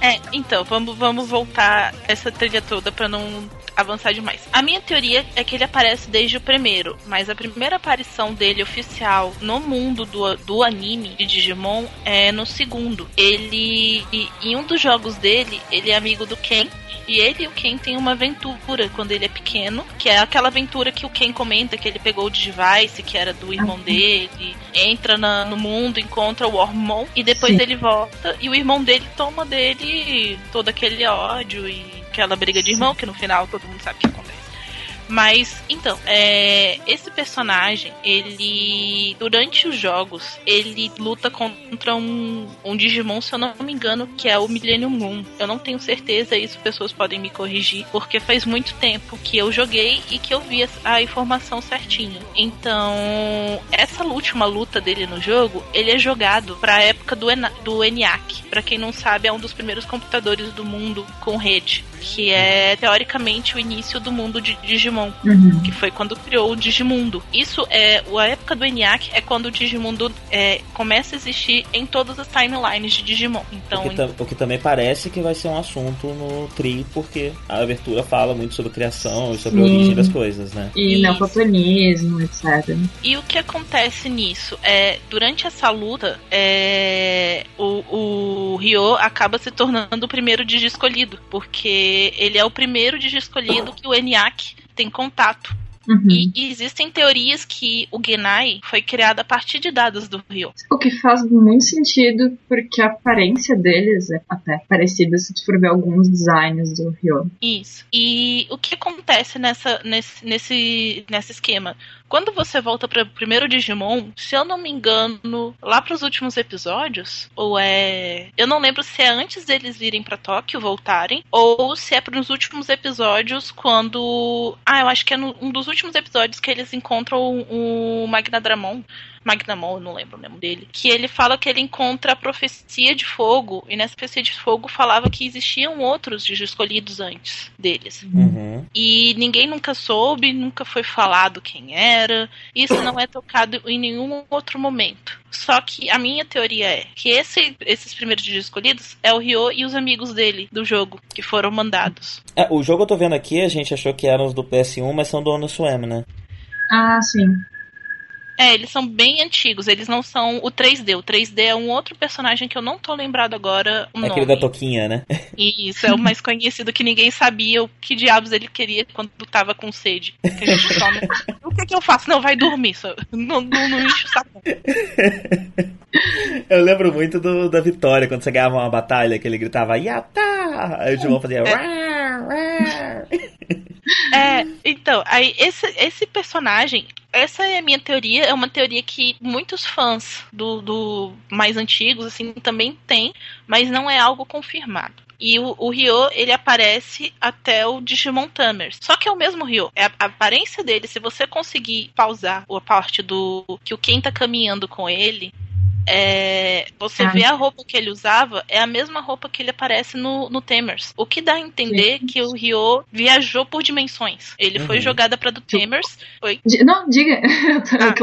Speaker 4: É, então, vamos, vamos voltar essa trilha toda pra não avançar demais. A minha teoria é que ele aparece desde o primeiro, mas a primeira aparição dele oficial no mundo do, do anime de Digimon é no segundo. Ele, e- em um dos jogos dele, ele é amigo do Ken. E ele e o Ken têm uma aventura quando ele é pequeno, que é aquela aventura que o Ken comenta que ele pegou o Digivice, que era do irmão dele, entra na- no mundo, encontra o Ormon e depois
Speaker 3: Sim.
Speaker 4: ele volta e o irmão dele toma dele todo aquele ódio e aquela briga de irmão, que no final todo mundo sabe o que acontece. Mas, então, é, esse personagem, ele, durante os jogos, ele luta contra um, um Digimon, se eu não me engano, que é o Millennium Moon. Eu não tenho certeza, isso pessoas podem me corrigir, porque faz muito tempo que eu joguei e que eu vi a, informação certinha. Então, essa última luta dele no jogo, ele é jogado pra época do, Ena- do ENIAC. Pra quem não sabe, é um dos primeiros computadores do mundo com rede, que é teoricamente o início do mundo de Digimon
Speaker 3: Uhum.
Speaker 4: que foi quando criou o Digimundo. Isso é a época do ENIAC é quando o Digimundo é, começa a existir em todas as timelines de Digimon. Então,
Speaker 2: o, que tam- o que também parece que vai ser um assunto no Tri, porque a abertura fala muito sobre criação e sobre a
Speaker 3: Sim.
Speaker 2: origem das coisas, né?
Speaker 3: E neoplatonismo, etc.
Speaker 4: E o que acontece nisso é durante essa luta, é, o, o Ryo acaba se tornando o primeiro Digi escolhido, porque ele é o primeiro Digi escolhido que o ENIAC tem contato.
Speaker 3: Uhum.
Speaker 4: E, e existem teorias que o Genai foi criado a partir de dados do Ryo.
Speaker 3: O que faz muito sentido, porque a aparência deles é até parecida se tu for ver alguns designs do Ryo.
Speaker 4: Isso. E o que acontece nessa, nesse, nesse, nesse esquema? Quando você volta para o primeiro Digimon, se eu não me engano, lá para os últimos episódios, ou é. Eu não lembro se é antes deles virem para Tóquio, voltarem, ou se é para os últimos episódios, quando. Ah, eu acho que é no, um dos últimos episódios que eles encontram o Magnadramon. Magnamon, eu não lembro o nome dele, que ele fala que ele encontra a profecia de fogo, e nessa profecia de fogo falava que existiam outros escolhidos antes deles.
Speaker 2: Uhum.
Speaker 4: E ninguém nunca soube, nunca foi falado quem era. Isso não é tocado em nenhum outro momento. Só que a minha teoria é que esse- esses primeiros Digi escolhidos é o Ryo e os amigos dele do jogo, que foram mandados.
Speaker 2: É, o jogo eu tô vendo aqui, a gente achou que eram os do PS1, mas são do Ono Swam, né?
Speaker 3: Ah, sim.
Speaker 4: É, eles são bem antigos, eles não são o 3D. O 3D é um outro personagem que eu não tô lembrado agora o
Speaker 2: É
Speaker 4: nome.
Speaker 2: aquele da toquinha, né?
Speaker 4: Isso, é o mais conhecido que ninguém sabia o que diabos ele queria quando tava com sede. Que a gente toma. o que que eu faço? Não, vai dormir. Só. Não, não, não enche o saco.
Speaker 2: Eu lembro muito do, da Vitória, quando você ganhava uma batalha, que ele gritava Yatá! Aí o Digimon fazia. "Rar, rar".
Speaker 4: É, então, aí esse, esse personagem, essa é a minha teoria, é uma teoria que muitos fãs do, do mais antigos, assim, também têm, mas não é algo confirmado. E o, o Ryo, ele aparece até o Digimon Tamers. Só que é o mesmo Ryo. É a, a aparência dele, se você conseguir pausar a parte do que o Ken tá caminhando com ele, é, você
Speaker 3: Ah.
Speaker 4: vê a roupa que ele usava, é a mesma roupa que ele aparece no, no Tamers. O que dá a entender que o Ryo viajou por dimensões. Ele foi
Speaker 2: Uhum.
Speaker 4: jogada pra do Tamers. Foi.
Speaker 3: Di- Não, diga.
Speaker 4: Ah.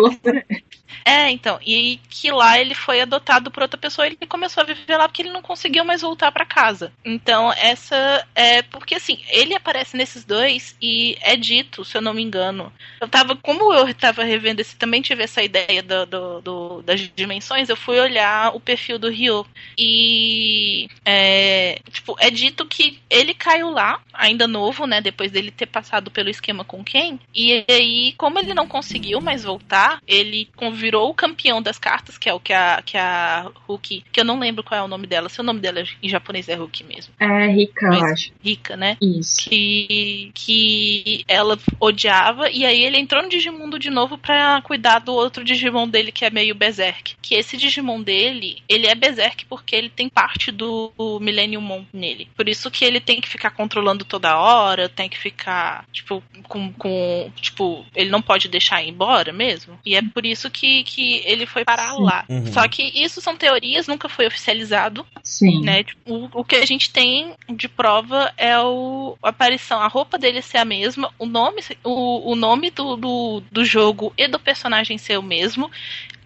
Speaker 4: É, então. E que lá ele foi adotado por outra pessoa e ele começou a viver lá porque ele não conseguiu mais voltar pra casa. Então, essa é. Porque assim, ele aparece nesses dois e é dito, se eu não me engano. Eu tava. Como eu tava revendo esse, também tive essa ideia do, do- do- das dimensões, eu fui olhar o perfil do Ryo. E. É, tipo, é dito que ele caiu lá, ainda novo, né? Depois dele ter passado pelo esquema com Ken. E aí, como ele não conseguiu mais voltar, ele con- virou o campeão das cartas, que é o que a, que a Hulk. Que eu não lembro qual é o nome dela. Se o nome dela em japonês é Hulk mesmo.
Speaker 3: É rica, eu acho.
Speaker 4: Rica, né?
Speaker 3: Isso.
Speaker 4: que, que ela odiava, e aí ele entrou no Digimundo de novo pra cuidar do outro Digimon dele que é meio Berserk. Que esse Digimon dele, ele é Berserk porque ele tem parte do Millennium Mon nele. Por isso que ele tem que ficar controlando toda hora, tem que ficar, tipo, com. com tipo, ele não pode deixar ir embora mesmo. E é por isso que, que ele foi parar
Speaker 3: Sim.
Speaker 4: lá.
Speaker 2: Uhum.
Speaker 4: Só que isso são teorias, nunca foi oficializado
Speaker 3: Sim.
Speaker 4: né? Tipo, O, o que a gente tem de prova é o, a aparição, a roupa dele ser a mesma, o nome, o, o nome do, do, do jogo e do personagem ser o mesmo,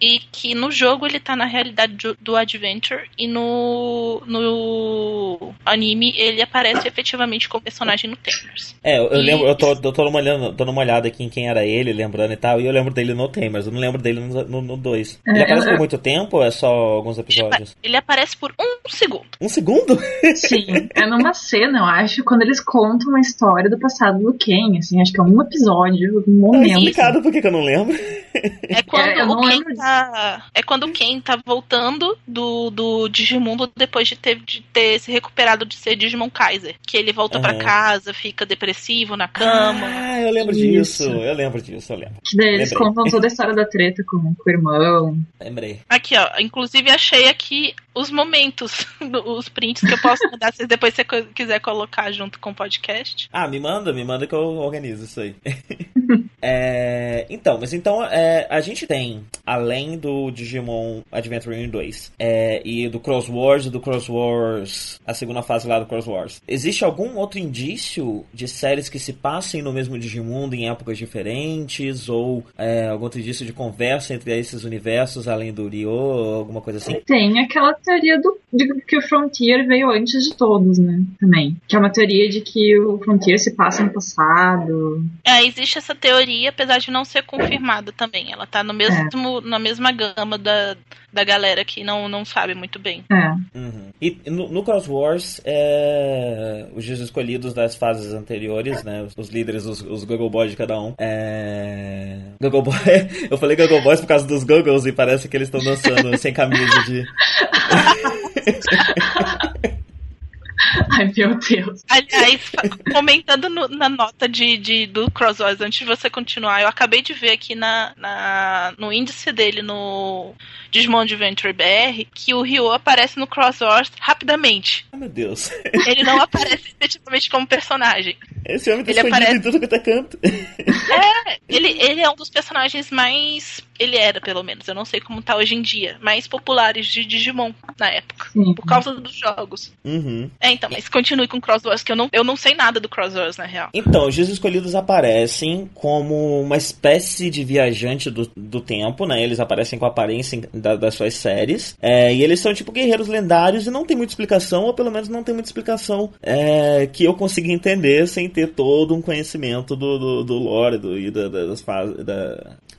Speaker 4: e que no jogo ele tá na realidade do, Adventure e no, no anime ele aparece efetivamente como personagem no Tamers.
Speaker 2: É, eu,
Speaker 4: E-
Speaker 2: lembro, eu tô, eu tô numa olhando, dando uma olhada aqui em quem era ele, lembrando e tal, e eu lembro dele no Tamers, eu não lembro dele no 2.
Speaker 3: É,
Speaker 2: Ele aparece por muito tempo ou é só alguns episódios?
Speaker 4: Ele aparece por um segundo.
Speaker 2: Um segundo?
Speaker 3: Sim. É numa cena, eu acho, quando eles contam a história do passado do Ken, assim, acho que é um episódio, um
Speaker 2: Tá
Speaker 3: momento.
Speaker 2: explicado por que que eu não lembro.
Speaker 4: É quando
Speaker 3: É, eu não
Speaker 4: o Ken
Speaker 3: lembro
Speaker 4: tá. É quando o Ken tá voltando do, do Digimundo depois de ter, de ter se recuperado de ser Digimon Kaiser. Que ele volta pra
Speaker 2: Aham.
Speaker 4: casa, fica depressivo na cama.
Speaker 2: Ah, eu lembro
Speaker 3: Isso.
Speaker 2: disso, eu lembro disso, eu lembro.
Speaker 3: Que daí eles
Speaker 2: Lembrei.
Speaker 3: contam toda a história da treta com, com o irmão.
Speaker 2: Lembrei.
Speaker 4: Aqui, ó. Inclusive achei aqui os momentos, os prints que eu posso mandar se depois você quiser colocar junto com o podcast.
Speaker 2: Ah, me manda, me manda que eu organizo isso aí. É, então, mas então é, a gente tem, além do Digimon Adventure 2 é, e do Cross Wars e do Cross Wars, a segunda fase lá do Cross Wars, existe algum outro indício de séries que se passem no mesmo Digimundo em épocas diferentes? Ou é, algum outro indício de conversa entre esses universos, além do Ryo, ou alguma coisa assim?
Speaker 3: Tem aquela teoria do, de que o Frontier veio antes de todos, né? Também. Que é uma teoria de que o Frontier se passa no passado.
Speaker 4: É, existe essa teoria, apesar de não ser confirmada também. Ela tá no mesmo, na mesma gama da, da galera que não, não sabe muito bem.
Speaker 3: É.
Speaker 2: Uhum. E no, no Cross Wars, é, os dias escolhidos das fases anteriores, né? Os, os líderes, os, os Google Boys de cada um. É... Google Boy. Eu falei Google Boys por causa dos Googles e parece que eles estão dançando sem camisa de.
Speaker 3: Ai, meu Deus.
Speaker 4: Aliás, comentando no- na nota de, de- do Cross Wars, antes de você continuar, eu acabei de ver aqui na, na- no índice dele no Digimon Adventure BR que o Ryo aparece no Cross Wars rapidamente.
Speaker 2: Ai meu Deus.
Speaker 4: Ele não aparece efetivamente como personagem.
Speaker 2: Esse homem tá
Speaker 4: Ele aparece-
Speaker 2: em tudo quanto é canto.
Speaker 4: Ele, ele é um dos personagens mais. Ele era, pelo menos, eu não sei como tá hoje em dia, mais populares de Digimon na época.
Speaker 3: Sim.
Speaker 4: Por causa dos jogos.
Speaker 2: Uhum.
Speaker 4: É, então, mas continue com Cross Wars, que eu não, eu não sei nada do Cross Wars, na real.
Speaker 2: Então, os dias escolhidos aparecem como uma espécie de viajante do, do tempo, né? Eles aparecem com a aparência da- das suas séries. É, e eles são tipo guerreiros lendários e não tem muita explicação, ou pelo menos não tem muita explicação é, que eu consiga entender sem ter todo um conhecimento do, do, do lore do, e da, das fases.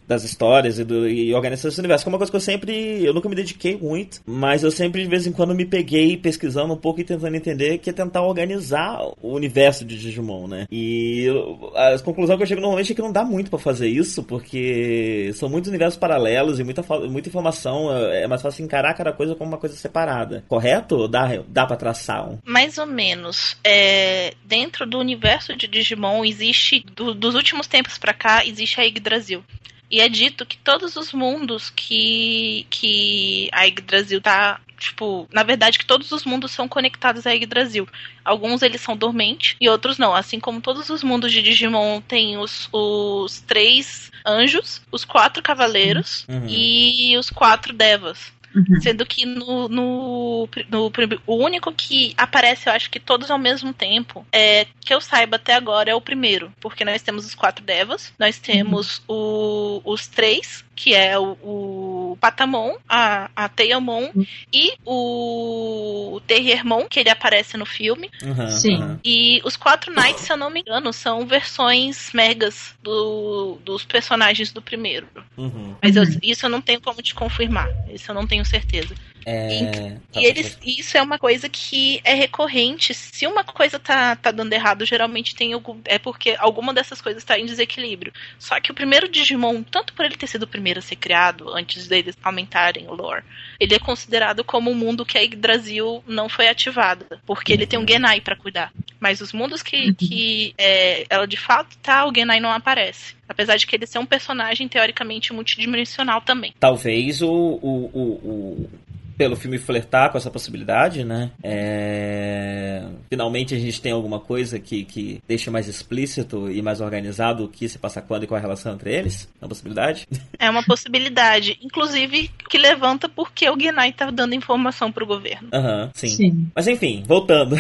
Speaker 2: Da, das histórias e, do, e universo. Que é uma coisa que eu sempre. Eu nunca me dediquei muito, mas eu sempre de vez em quando me peguei pesquisando um pouco e tentando entender que é tentar organizar o universo de Digimon, né? E a conclusão que eu chego normalmente é que não dá muito para fazer isso, porque são muitos universos paralelos e muita, muita informação. É, é mais fácil encarar cada coisa como uma coisa separada. Correto? Dá, dá pra traçar um?
Speaker 4: Mais ou menos. É, dentro do universo de Digimon existe, do, dos últimos tempos para cá, existe a Yggdrasil. E é dito que todos os mundos que, que a Yggdrasil tá. Tipo, na verdade, que todos os mundos são conectados à Yggdrasil. Alguns eles são dormentes e outros não. Assim como todos os mundos de Digimon tem os, os três anjos, os quatro cavaleiros uhum. e os quatro devas. Uhum. Sendo que no, no, no, o único que aparece, eu acho que todos ao mesmo tempo, é que eu saiba até agora é o primeiro. Porque nós temos os quatro devas, nós temos uhum. o, os três, que é o, o Patamon, a, a Teamon uhum. e o Terriermon, que ele aparece no filme.
Speaker 2: Uhum,
Speaker 3: Sim.
Speaker 2: Uhum.
Speaker 4: E os quatro Knights, se eu não me engano, são versões megas do, dos personagens do primeiro.
Speaker 2: Uhum.
Speaker 4: Mas eu, isso eu não tenho como te confirmar. Isso eu não tenho certeza.
Speaker 2: É...
Speaker 4: E, tá, eles, isso é uma coisa que é recorrente. Se uma coisa tá, tá dando errado, geralmente tem algum, é porque alguma dessas coisas está em desequilíbrio. Só que o primeiro Digimon, tanto por ele ter sido o primeiro a ser criado, antes deles aumentarem o lore, ele é considerado como um mundo que a Yggdrasil não foi ativada. Porque ele tem um Genai para cuidar. Mas os mundos que, que é, ela de fato tá, o Genai não aparece. Apesar de que ele ser um personagem teoricamente multidimensional também.
Speaker 2: Talvez o, o, o, o pelo filme flertar com essa possibilidade, né? É... Finalmente a gente tem alguma coisa que, que deixa mais explícito e mais organizado o que se passa quando e qual a relação entre eles? É uma possibilidade?
Speaker 4: É uma possibilidade. Inclusive, que levanta porque o Genai tá dando informação pro governo.
Speaker 2: Aham, uhum, sim.
Speaker 3: sim.
Speaker 2: Mas enfim, voltando.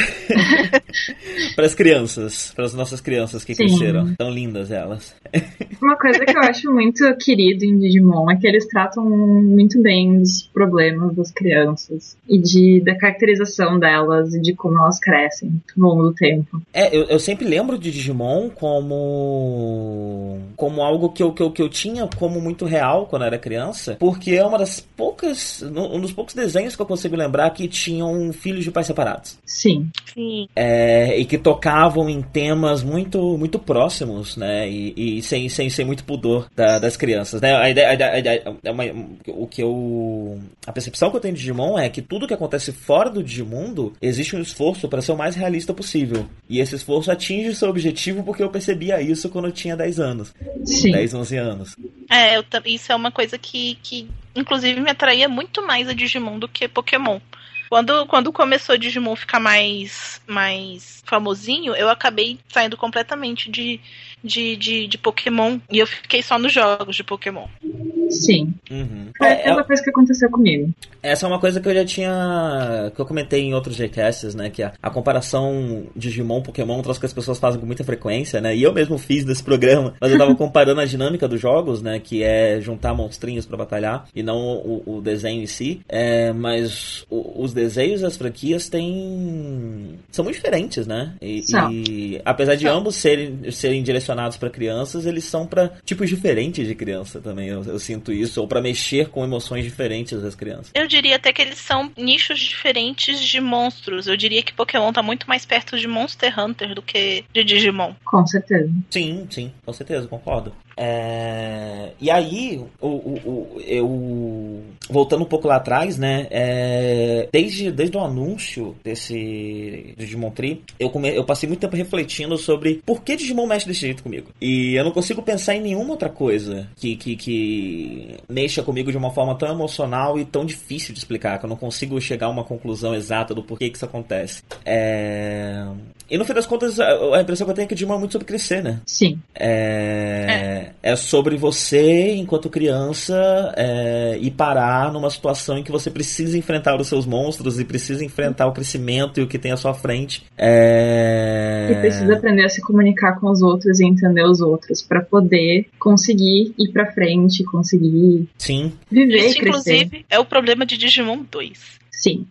Speaker 2: para as crianças, para as nossas crianças que sim. cresceram. Tão lindas elas.
Speaker 3: uma coisa que eu acho muito querido em Digimon é que eles tratam muito bem os problemas das crianças crianças e de, da caracterização delas e de como elas crescem ao longo do tempo.
Speaker 2: É, eu, eu sempre lembro de Digimon como como algo que eu, que, eu, que eu tinha como muito real quando era criança, porque é uma das poucas, um dos poucos desenhos que eu consigo lembrar que tinham filhos de pais separados.
Speaker 3: Sim.
Speaker 4: Sim.
Speaker 2: É, e que tocavam em temas muito muito próximos, né? E, e sem, sem, sem muito pudor da, das crianças, né? A ideia, a ideia, a ideia, é uma, o que eu a percepção que eu tenho Digimon é que tudo que acontece fora do Digimundo existe um esforço para ser o mais realista possível. E esse esforço atinge seu objetivo porque eu percebia isso quando eu tinha 10 anos.
Speaker 3: Sim.
Speaker 2: 10, 11 anos.
Speaker 4: É, eu, isso é uma coisa que, que inclusive me atraía muito mais a Digimon do que Pokémon. Quando, quando começou o Digimon ficar mais, mais famosinho, eu acabei saindo completamente de, de, de, de Pokémon e eu fiquei só nos jogos de Pokémon.
Speaker 3: Sim.
Speaker 2: Uhum.
Speaker 3: É, a é coisa que aconteceu comigo.
Speaker 2: Essa é uma coisa que eu já tinha. que eu comentei em outros Gcasts, né? Que a, a comparação Digimon, Pokémon, troço que as pessoas fazem com muita frequência, né? E eu mesmo fiz nesse programa, mas eu tava comparando a dinâmica dos jogos, né? Que é juntar monstrinhos para batalhar e não o, o, desenho em si. É, mas o, os desenhos e as franquias têm. são muito diferentes, né? E, e apesar de ambos serem, serem direcionados para crianças, eles são para tipos diferentes de criança também. Eu, eu sinto isso, ou para mexer com emoções diferentes das crianças.
Speaker 4: Eu diria até que eles são nichos diferentes de monstros. Eu diria que Pokémon tá muito mais perto de Monster Hunter do que de Digimon.
Speaker 3: Com certeza.
Speaker 2: Sim, sim, com certeza, concordo. É... E aí, o, o, o, eu voltando um pouco lá atrás, né? É... Desde, desde o anúncio desse Digimon Tree, eu, come... eu passei muito tempo refletindo sobre por que Digimon mexe desse jeito comigo. E eu não consigo pensar em nenhuma outra coisa que, que, que mexa comigo de uma forma tão emocional e tão difícil de explicar, que eu não consigo chegar a uma conclusão exata do porquê que isso acontece. É... E no fim das contas, a impressão que eu tenho é que Digimon é muito sobre crescer, né?
Speaker 3: Sim.
Speaker 2: É, é. é sobre você, enquanto criança, é, ir parar numa situação em que você precisa enfrentar os seus monstros e precisa enfrentar o crescimento e o que tem à sua frente. É...
Speaker 3: E precisa aprender a se comunicar com os outros e entender os outros para poder conseguir ir pra frente, conseguir
Speaker 2: Sim.
Speaker 3: viver
Speaker 4: Isso,
Speaker 3: e crescer.
Speaker 4: inclusive, é o problema de Digimon 2.
Speaker 3: Sim.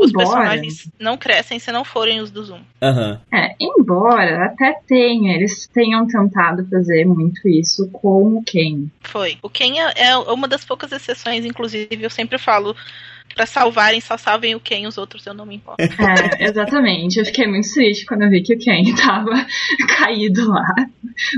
Speaker 4: Os
Speaker 3: Embora,
Speaker 4: personagens não crescem se não forem os do Zoom.
Speaker 2: Aham.
Speaker 3: é, embora até tenha, eles tenham tentado fazer muito isso com o Ken.
Speaker 4: Foi. O Ken é é uma das poucas exceções, inclusive, eu sempre falo. Pra salvarem, só salvem o Ken, os outros eu não me importo.
Speaker 3: É, exatamente. Eu fiquei muito triste quando eu vi que o Ken tava caído lá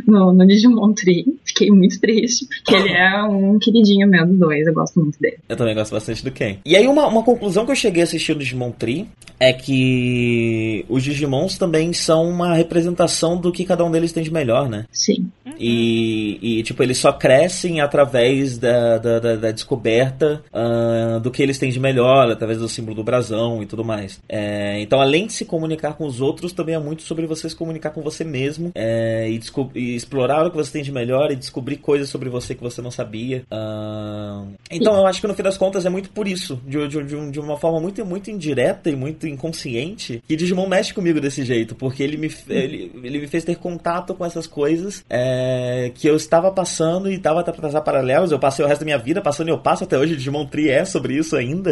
Speaker 3: no, no Digimon Tree. Fiquei muito triste, porque ele é um queridinho meu dos dois. Eu gosto muito dele.
Speaker 2: Eu também gosto bastante do Ken. E aí, uma, uma conclusão que eu cheguei assistindo Digimon Tree é que os Digimons também são uma representação do que cada um deles tem de melhor, né?
Speaker 3: Sim.
Speaker 2: E, e, tipo, eles só crescem através da, da, da- da descoberta ah, do que eles têm de melhor, através do símbolo do brasão e tudo mais. É, então, além de se comunicar com os outros, também é muito sobre você se comunicar com você mesmo é, e, e explorar o que você tem de melhor e descobrir coisas sobre você que você não sabia. Ah, então, eu acho que no fim das contas é muito por isso, de, de, de de uma forma muito, muito indireta e muito inconsciente, que Digimon mexe comigo desse jeito, porque ele me, ele, ele me fez ter contato com essas coisas é, que eu estava passando e estava a paralelos. Eu passei o resto da minha vida passando e eu passo até hoje. Digimon Tree é sobre isso ainda,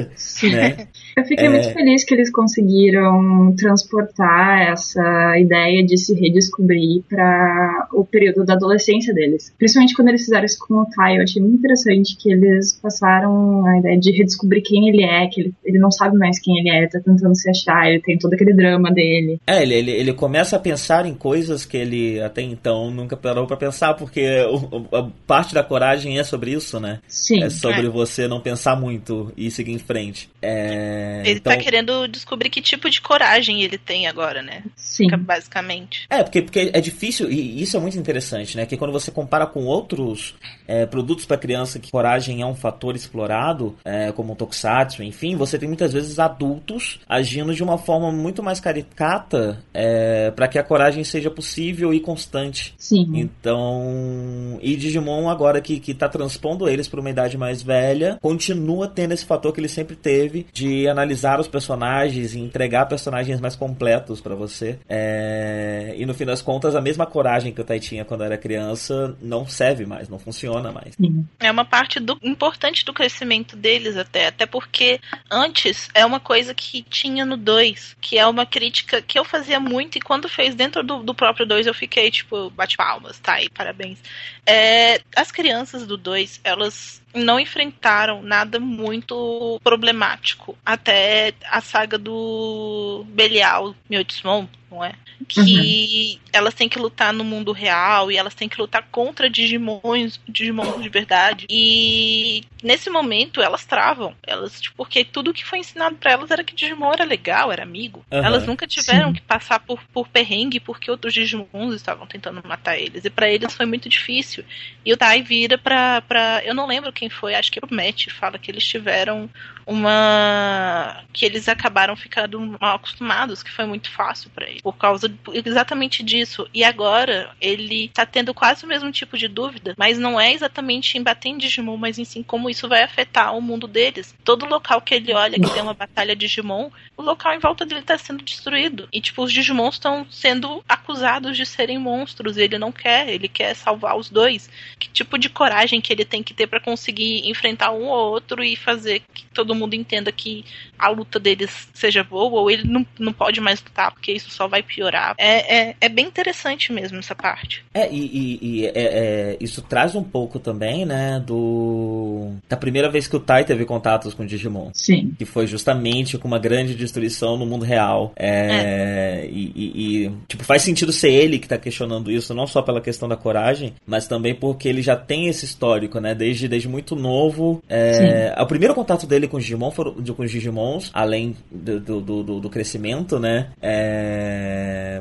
Speaker 2: Né?
Speaker 3: Eu fiquei
Speaker 2: É.
Speaker 3: muito feliz que eles conseguiram transportar essa ideia de se redescobrir para o período da adolescência deles. Principalmente quando eles fizeram isso com o Tai, eu achei muito interessante que eles passaram a ideia de redescobrir quem ele é, que ele, ele não sabe mais quem ele é, tá tentando se achar, ele tem todo aquele drama dele.
Speaker 2: É, ele, ele, ele começa a pensar em coisas que ele até então nunca parou pra pensar, porque o- a parte da coragem é sobre isso, né?
Speaker 3: Sim.
Speaker 2: É sobre
Speaker 4: É.
Speaker 2: você não pensar muito e seguir em frente. É,
Speaker 4: Ele
Speaker 2: então...
Speaker 4: tá querendo descobrir que tipo de coragem ele tem agora, né?
Speaker 3: Sim.
Speaker 4: Basicamente.
Speaker 2: É, porque, porque é difícil, e isso é muito interessante, né? Que quando você compara com outros é, produtos para criança que coragem é um fator explorado, é, como o Tokusatsu, enfim, você tem muitas vezes adultos agindo de uma forma muito mais caricata é, para que a coragem seja possível e constante.
Speaker 3: Sim.
Speaker 2: Então, e Digimon agora que, que tá transpondo eles para uma idade mais velha, continua tendo esse fator que ele sempre teve de analisar os personagens e entregar personagens mais completos para você. É, E no fim das contas, a mesma coragem que o Tai tinha quando era criança não serve mais, não funciona mais.
Speaker 4: É uma parte do- importante do crescimento deles até. Até porque antes é uma coisa que tinha no 2, que é uma crítica que eu fazia muito e quando fez dentro do, do próprio 2 eu fiquei tipo, bate palmas, tá aí, parabéns. É, as crianças do 2, elas não enfrentaram nada muito problemático até a saga do Belial Miotismon, não é? Que elas têm que lutar no mundo real e elas têm que lutar contra Digimons, Digimons de verdade. E nesse momento elas travam. Elas, tipo, porque tudo que foi ensinado pra elas era que Digimon era legal, era amigo.
Speaker 2: Aham.
Speaker 4: Elas nunca tiveram
Speaker 3: Sim.
Speaker 4: que passar por, por perrengue porque outros Digimons estavam tentando matar eles. E pra eles foi muito difícil. E o Tai vira pra, pra. Eu não lembro quem foi, acho que o Matt fala que eles tiveram uma. que eles acabaram ficando mal acostumados, que foi muito fácil pra ele. Por causa de- exatamente disso. E agora ele tá tendo quase o mesmo tipo de dúvida, mas não é exatamente em bater em Digimon, mas em sim como isso vai afetar o mundo deles. Todo local que ele olha que tem uma batalha Digimon, o local em volta dele tá sendo destruído. E tipo, os Digimons estão sendo acusados de serem monstros. E ele não quer, ele quer salvar os dois. Que tipo de coragem que ele tem que ter pra conseguir enfrentar um ou outro e fazer que todo mundo entenda que a luta deles seja boa, ou ele não, não pode mais lutar, porque isso só vai piorar. É, é, é bem interessante mesmo essa parte.
Speaker 2: É, e, e- e, é, é, isso traz um pouco também, né, do. da primeira vez que o Tai teve contatos com Digimon.
Speaker 3: Sim.
Speaker 2: que foi justamente com uma grande destruição no mundo real. É, E, e- e, tipo, faz sentido ser ele que tá questionando isso, não só pela questão da coragem, mas também porque ele já tem esse histórico, né? Desde, desde muito novo. É, o primeiro contato dele com os Digimon foram, de- com os Digimons, além do, do, do- do crescimento, né? É,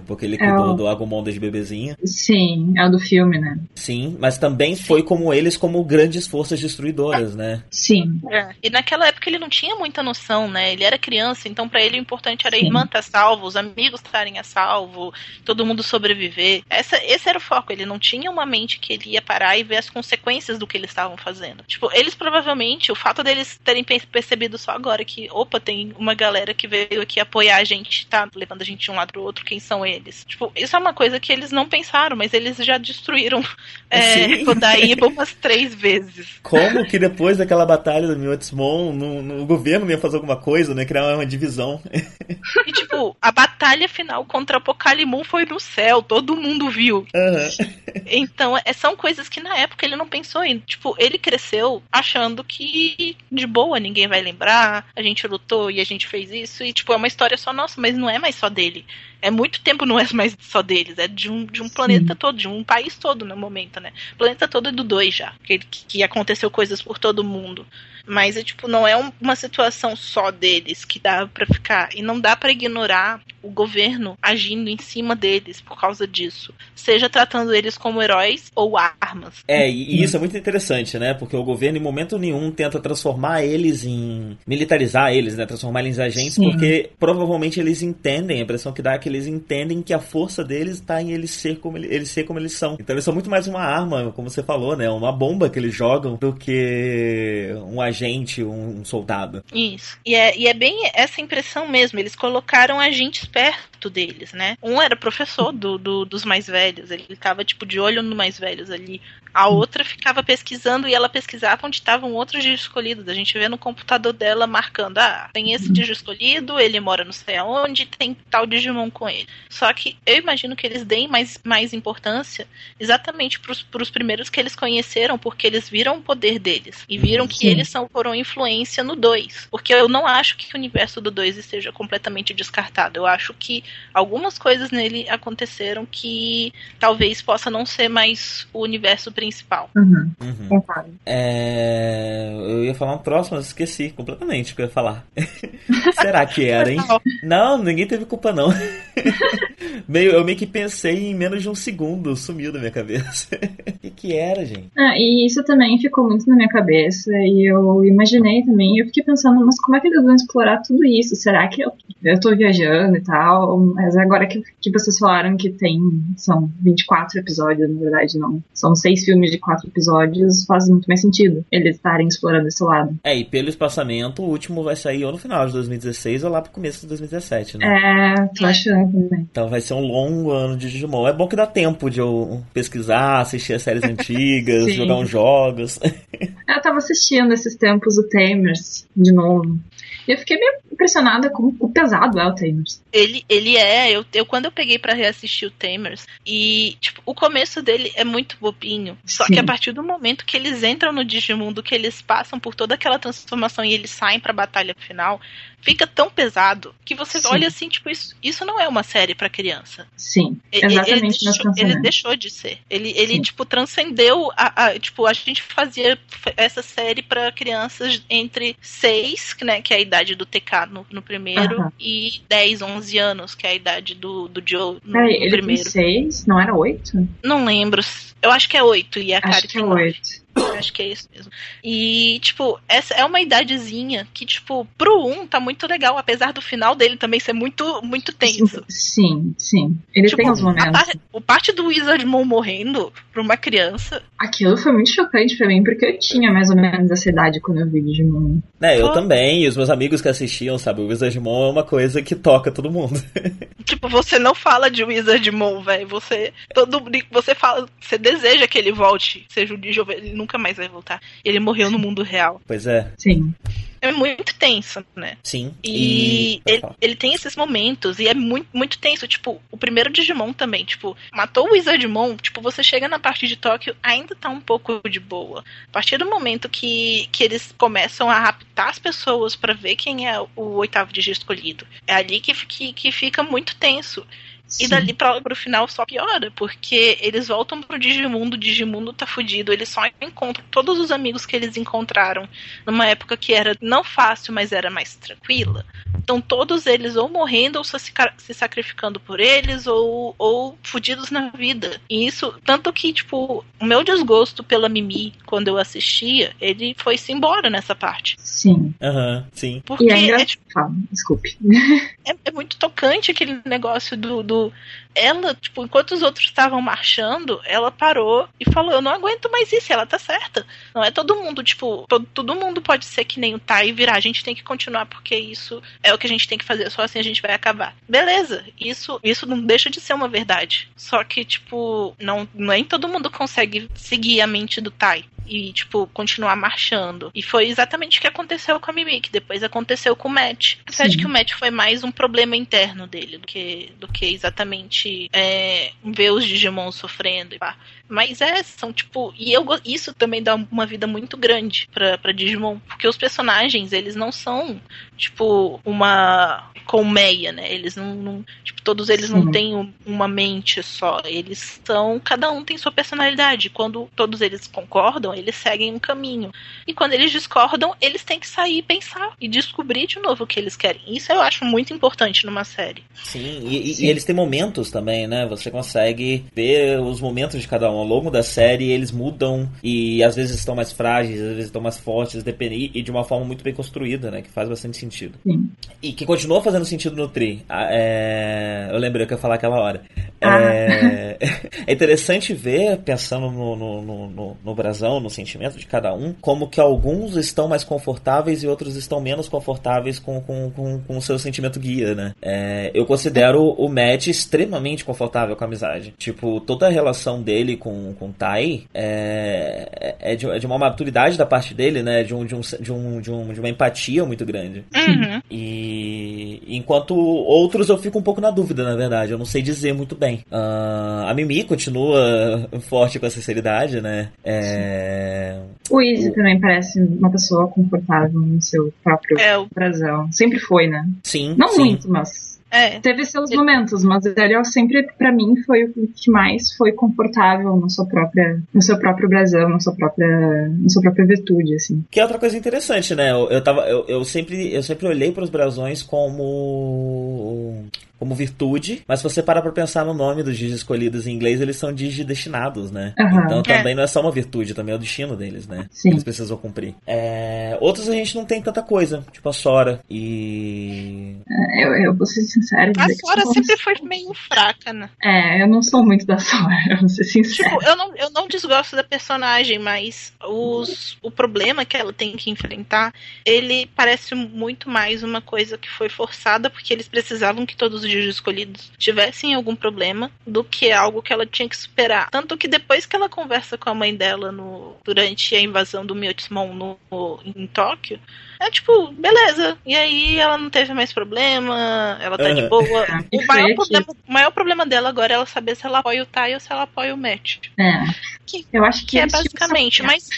Speaker 2: porque ele
Speaker 3: É
Speaker 2: cuidou
Speaker 3: o-
Speaker 2: do Agumon desde bebezinha.
Speaker 3: Sim, é o do filme, né?
Speaker 2: Sim, mas também foi como eles, como grandes forças destruidoras, né?
Speaker 3: Sim.
Speaker 4: E naquela época ele não tinha muita noção, né? Ele era criança, então pra ele o importante era a
Speaker 3: Sim.
Speaker 4: irmã estar salvo, os amigos estarem a salvo, todo mundo sobreviver. Essa, esse era o foco. Ele não tinha uma mente que ele ia parar e ver as consequências do que eles estavam fazendo. Tipo, eles provavelmente, o fato deles terem percebido só agora que, opa, tem uma galera que veio aqui apoiar a gente, tá levando a gente de um lado pro outro, quem são eles? Tipo, isso é uma coisa que eles não pensaram, mas eles já destruíram é, Kodaíba umas três vezes.
Speaker 2: Como que depois daquela batalha do Miotismon, no, no, o governo não ia fazer alguma coisa, né? Criar uma divisão.
Speaker 4: E tipo, a batalha final contra Apocalimun foi no céu, todo mundo viu.
Speaker 2: Uhum.
Speaker 4: Então, é, são coisas que na época ele não pensou em. Tipo, ele cresceu achando que de boa ninguém vai lembrar, a gente lutou e a gente fez isso, e tipo, é uma história só nossa, mas não é mais só dele. É muito tempo não é mais só deles, é de um, de um planeta todo, de um país todo no momento, né? O planeta todo é do dois já, que, que aconteceu coisas por todo mundo. Mas é tipo, não é um, uma situação só deles que dá para ficar. E não dá para ignorar o governo agindo em cima deles por causa disso. Seja tratando eles como heróis ou armas.
Speaker 2: É, e isso é muito interessante, né? Porque o governo em momento nenhum tenta transformar eles em. militarizar eles, né? Transformar eles em agentes, Sim. porque provavelmente eles entendem, a impressão que dá é que eles entendem que a força deles está em eles ser como eles, ser como eles são. Então eles são muito mais uma arma, como você falou, né? Uma bomba que eles jogam do que um agente agente, um, um soldado.
Speaker 4: Isso. E é, e é bem essa impressão mesmo. Eles colocaram agentes perto deles, né? Um era professor do, do dos mais velhos. Ele tava, tipo, de olho no mais velhos ali. A outra ficava pesquisando e ela pesquisava onde estavam outros dias escolhidos. A gente vê no computador dela marcando: ah, tem esse Digio escolhido, ele mora não sei aonde, tem tal Digimon com ele. Só que eu imagino que eles deem mais, mais importância exatamente para os primeiros que eles conheceram, porque eles viram o poder deles e viram que Sim. eles são, foram influência no 2. Porque eu não acho que o universo do 2 esteja completamente descartado. Eu acho que algumas coisas nele aconteceram que talvez possa não ser mais o universo principal.
Speaker 3: Uhum. Uhum.
Speaker 2: É... Eu ia falar um próximo, mas esqueci completamente o que eu ia falar. Será que era, hein? Não, ninguém teve culpa, não. meio, eu meio que pensei em menos de um segundo, sumiu da minha cabeça. O que, que era, gente?
Speaker 3: Ah, e isso também ficou muito na minha cabeça, e eu imaginei também, eu fiquei pensando, mas como é que eles vão explorar tudo isso? Será que eu, eu tô viajando e tal? Mas agora que, que vocês falaram que tem, são 24 episódios, na verdade, não. São seis filmes de quatro episódios faz muito mais sentido eles estarem explorando esse lado.
Speaker 2: É, e pelo espaçamento, o último vai sair ou no final de 2016 ou lá pro começo de 2017, né?
Speaker 3: É, tô achando também.
Speaker 2: Então vai ser um longo ano de Digimon. É bom que dá tempo de eu pesquisar, assistir as séries antigas, jogar uns jogos.
Speaker 3: eu tava assistindo esses tempos o Tamers de novo. E eu fiquei meio impressionada com o pesado é o Tamers.
Speaker 4: Ele, ele é, eu, eu quando eu peguei para reassistir o Tamers, e tipo, o começo dele é muito bobinho. Só Sim. que a partir do momento que eles entram no Digimundo, que eles passam por toda aquela transformação e eles saem pra batalha final, fica tão pesado que você Sim. olha assim, tipo, isso, isso não é uma série para criança.
Speaker 3: Sim, exatamente. Ele,
Speaker 4: deixou, ele deixou de ser. Ele, ele tipo, transcendeu a, a, Tipo, a gente fazia essa série para crianças entre 6, né, que é a idade do TK no, no primeiro, uh -huh. e 10, 11 anos, que é a idade do, do Joe no,
Speaker 3: Peraí,
Speaker 4: no
Speaker 3: ele
Speaker 4: primeiro.
Speaker 3: Tem 6, não era 8?
Speaker 4: Não lembro. Eu acho que é 8 e a
Speaker 3: Acho que é 8.
Speaker 4: Acho que é isso mesmo. E, tipo, essa é uma idadezinha que, tipo, pro 1 tá muito legal, apesar do final dele também ser muito, muito tenso.
Speaker 3: Sim, sim. Ele tipo, tem os momentos.
Speaker 4: Parte, o parte do Wizardmon morrendo pra uma criança.
Speaker 3: Aquilo foi muito chocante pra mim, porque eu tinha mais ou menos essa idade quando eu vi Digimon.
Speaker 2: É, eu oh. também, e os meus amigos que assistiam, sabe? O Wizardmon é uma coisa que toca todo mundo.
Speaker 4: tipo, você não fala de Wizardmon, velho. Você. Todo, você fala. Você deseja que ele volte, seja o Digimon. Nunca mais vai voltar. Ele morreu no mundo real.
Speaker 2: Pois é.
Speaker 3: Sim.
Speaker 4: É muito tenso, né?
Speaker 2: Sim.
Speaker 4: E, e... Ele, ele, tem esses momentos e é muito, muito tenso. Tipo, o primeiro Digimon também, tipo, matou o Wizardmon, tipo, você chega na parte de Tóquio, ainda tá um pouco de boa. A partir do momento que, que eles começam a raptar as pessoas para ver quem é o oitavo Digi escolhido, é ali que, que, que fica muito tenso. Sim. E dali pra, pro final só piora, porque eles voltam pro Digimundo, o Digimundo tá fudido, eles só encontram todos os amigos que eles encontraram numa época que era não fácil, mas era mais tranquila. Então todos eles ou morrendo ou se, se sacrificando por eles, ou, ou fudidos na vida. E isso, tanto que, tipo, o meu desgosto pela Mimi, quando eu assistia, ele foi-se embora nessa parte.
Speaker 3: Sim.
Speaker 2: Aham, uhum, sim.
Speaker 3: Porque e é, é tipo, desculpe.
Speaker 4: É, é, muito tocante aquele negócio do, do ela, tipo, enquanto os outros estavam marchando, ela parou e falou: Eu não aguento mais isso, ela tá certa. Não é todo mundo, tipo, todo, todo mundo pode ser que nem o Tai e virar. A gente tem que continuar porque isso é o que a gente tem que fazer, só assim a gente vai acabar. Beleza, isso, isso não deixa de ser uma verdade. Só que, tipo, não, nem todo mundo consegue seguir a mente do Tai e, tipo, continuar marchando. E foi exatamente o que aconteceu com a Mimi, que depois aconteceu com o Matt. Apesar de que o Matt foi mais um problema interno dele do que, do que exatamente é, ver os Digimon sofrendo e pá. Mas é, são tipo. E eu isso também dá uma vida muito grande pra, pra Digimon. Porque os personagens, eles não são, tipo, uma colmeia, né? Eles não. não tipo, todos eles Sim. não têm uma mente só. Eles são. Cada um tem sua personalidade. Quando todos eles concordam, eles seguem um caminho. E quando eles discordam, eles têm que sair e pensar e descobrir de novo o que eles querem. Isso eu acho muito importante numa série.
Speaker 2: Sim, e, Sim. e eles têm momentos também, né? Você consegue ver os momentos de cada um ao longo da série eles mudam e às vezes estão mais frágeis, às vezes estão mais fortes, depende, e de uma forma muito bem construída, né? Que faz bastante sentido.
Speaker 3: Sim.
Speaker 2: E que continua fazendo sentido no Tri. Ah, é... Eu lembrei o que eu ia falar aquela hora. Ah. É... é interessante ver, pensando no, no, no, no brasão, no sentimento de cada um, como que alguns estão mais confortáveis e outros estão menos confortáveis com, com, com, com o seu sentimento guia, né? É... Eu considero o Matt extremamente confortável com a amizade. Tipo, toda a relação dele com com, o Tai é, é, de, é de uma maturidade da parte dele, né? De, um, de, um, de, um, de uma empatia muito grande.
Speaker 4: Uhum.
Speaker 2: E enquanto outros eu fico um pouco na dúvida, na verdade. Eu não sei dizer muito bem. Uh, a Mimi continua forte com a sinceridade, né? É...
Speaker 3: O Easy o... também parece uma pessoa confortável no seu próprio é, o... brasão. Sempre foi, né?
Speaker 2: Sim.
Speaker 3: Não
Speaker 2: sim.
Speaker 3: muito, mas é. Teve seus momentos, mas ele sempre, para mim, foi o que mais foi confortável na sua própria, no seu próprio brasão, na sua própria, na sua própria virtude, assim.
Speaker 2: Que é outra coisa interessante, né? Eu, eu, tava, eu, eu sempre, eu sempre olhei para os brasões como como virtude, mas se você parar pra pensar no nome dos digi escolhidos em inglês, eles são digi destinados, né?
Speaker 3: Uhum.
Speaker 2: Então também é. não é só uma virtude, também é o destino deles, né?
Speaker 3: Sim.
Speaker 2: Eles precisam cumprir. É... Outros a gente não tem tanta coisa, tipo a Sora e.
Speaker 3: É, eu, eu vou ser sincera.
Speaker 4: A Sora sempre foi meio fraca, né?
Speaker 3: É, eu não sou muito da Sora, eu vou ser sincera.
Speaker 4: Tipo, eu não, eu não desgosto da personagem, mas os, o problema que ela tem que enfrentar, ele parece muito mais uma coisa que foi forçada, porque eles precisavam que todos os os escolhidos tivessem algum problema do que algo que ela tinha que superar. Tanto que depois que ela conversa com a mãe dela no, durante a invasão do Myotismon no, no, em Tóquio, é tipo, beleza. E aí ela não teve mais problema, ela tá uhum. de boa. O maior, problema, o maior problema dela agora é ela saber se ela apoia o Tai ou se ela apoia o Matt.
Speaker 3: É.
Speaker 4: Que,
Speaker 3: eu acho que,
Speaker 4: que é basicamente, mas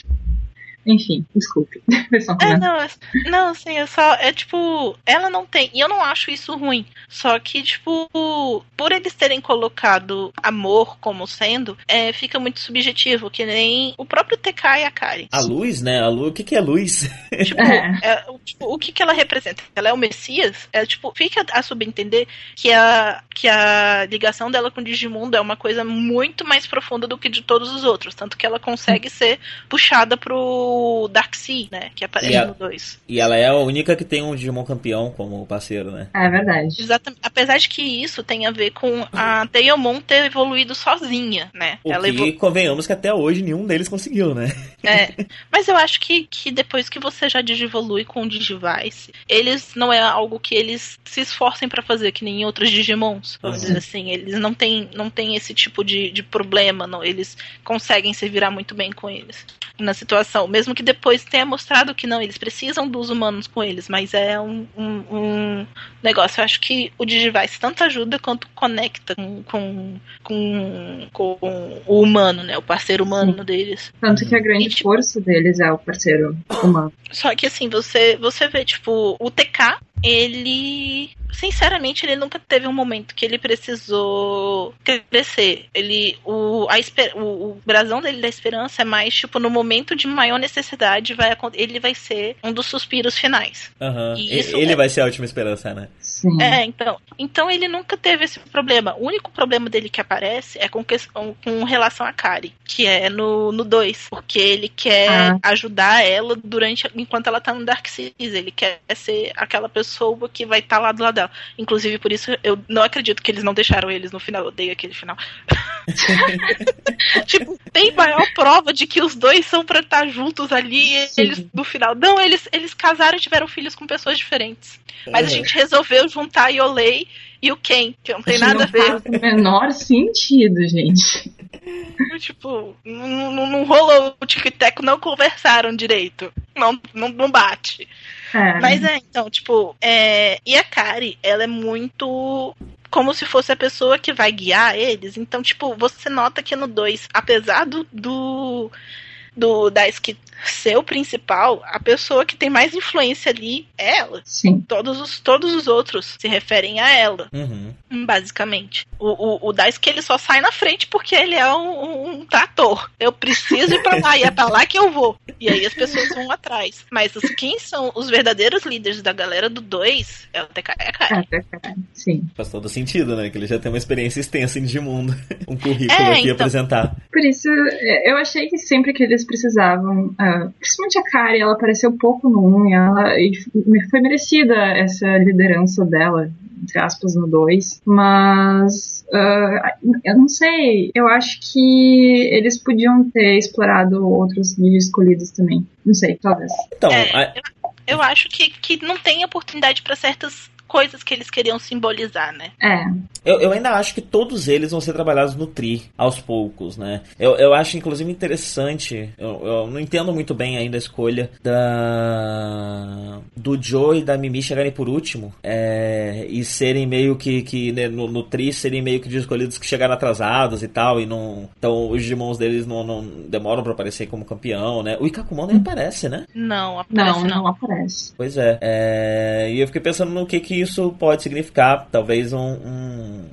Speaker 3: enfim, desculpe.
Speaker 4: é, não, é, não, assim, é só. É tipo, ela não tem. E eu não acho isso ruim. Só que, tipo, por eles terem colocado amor como sendo, é, fica muito subjetivo, que nem o próprio TK e a Kari.
Speaker 2: A luz, né? A luz, o que, que é luz?
Speaker 4: Tipo, é. É, tipo, o que, que ela representa? Ela é o Messias? É, tipo, fica a subentender que a, que a ligação dela com o Digimundo é uma coisa muito mais profunda do que de todos os outros. Tanto que ela consegue ser puxada pro Darkseid, né? Que aparece no 2.
Speaker 2: E ela é a única que tem um Digimon campeão como parceiro, né?
Speaker 3: É verdade.
Speaker 4: Exatamente. Apesar de que isso tem a ver com a Teomon ter evoluído sozinha, né?
Speaker 2: O ela que, evol... convenhamos que até hoje nenhum deles conseguiu, né?
Speaker 4: É. Mas eu acho que, que depois que você já digivolui com o Digivice, eles não é algo que eles se esforcem para fazer, que nem outros Digimons. Vamos uhum. dizer assim. Eles não têm, não têm esse tipo de, de problema, não. Eles conseguem se virar muito bem com eles na situação. Mesmo que depois tenha mostrado que não, eles precisam dos humanos com eles, mas é um, um, um negócio. Eu acho que o Digivice tanto ajuda quanto conecta com, com, com, com o humano, né? O parceiro humano Sim. deles.
Speaker 3: Tanto que a grande e, tipo, força deles é o parceiro humano.
Speaker 4: Só que assim, você, você vê, tipo, o TK, ele sinceramente, ele nunca teve um momento que ele precisou crescer. Ele, o, a, o, o brasão dele da esperança é mais, tipo, no momento de maior necessidade, vai, ele vai ser um dos suspiros finais.
Speaker 2: Uhum. ele é... vai ser a última esperança, né?
Speaker 3: Sim.
Speaker 4: É, então. Então ele nunca teve esse problema. O único problema dele que aparece é com, questão, com relação a Kari, que é no 2. Porque ele quer ah. ajudar ela durante enquanto ela tá no Dark Seas. Ele quer ser aquela pessoa pessoa que vai estar tá lá do lado dela. Inclusive, por isso eu não acredito que eles não deixaram eles no final. Eu odeio aquele final. tipo, tem maior prova de que os dois são pra estar juntos ali e eles no final. Não, eles, eles casaram e tiveram filhos com pessoas diferentes. Mas a gente resolveu juntar a Yolei e o Ken, que não tem nada não a ver. Faz
Speaker 3: o menor sentido, gente.
Speaker 4: tipo, não, não, não rolou o tic teco, não conversaram direito. Não, não, não bate. É. Mas é, então, tipo, é... e a Kari, ela é muito como se fosse a pessoa que vai guiar eles. Então, tipo, você nota que no 2, apesar do, do do ser o principal, a pessoa que tem mais influência ali é ela.
Speaker 3: Sim.
Speaker 4: Todos os, todos os outros se referem a ela,
Speaker 2: uhum.
Speaker 4: basicamente. O, o, o Daisuke ele só sai na frente porque ele é um, um trator. Eu preciso ir pra lá e é pra lá que eu vou. E aí as pessoas vão atrás. Mas os, quem são os verdadeiros líderes da galera do 2 é o TK é.
Speaker 3: É, sim.
Speaker 2: Faz todo sentido, né? Que ele já tem uma experiência extensa em Digimundo. um currículo é, aqui então... apresentar.
Speaker 3: Por isso, é, eu achei que sempre que eles precisavam, uh, principalmente a Kari, ela apareceu pouco no 1 e ela e foi merecida essa liderança dela, entre aspas, no 2. Mas uh, eu não sei, eu acho que eles podiam ter explorado outros líderes escolhidos também. Não sei, talvez.
Speaker 4: Então, é, eu, eu acho que, que não tem oportunidade para certas coisas que eles queriam simbolizar, né?
Speaker 3: É.
Speaker 2: Eu, eu ainda acho que todos eles vão ser trabalhados no Tri, aos poucos, né? Eu, eu acho, inclusive, interessante. Eu, eu não entendo muito bem ainda a escolha da. do Joe e da Mimi chegarem por último. É, e serem meio que. que né, no, no Tri serem meio que de escolhidos que chegaram atrasados e tal. E não. Então os Digimons deles não, não demoram para aparecer como campeão, né? O Ikakumon nem aparece, né?
Speaker 4: Não, aparece,
Speaker 3: não, não, não aparece.
Speaker 2: Pois é, é. E eu fiquei pensando no que que isso pode significar. Talvez um. um...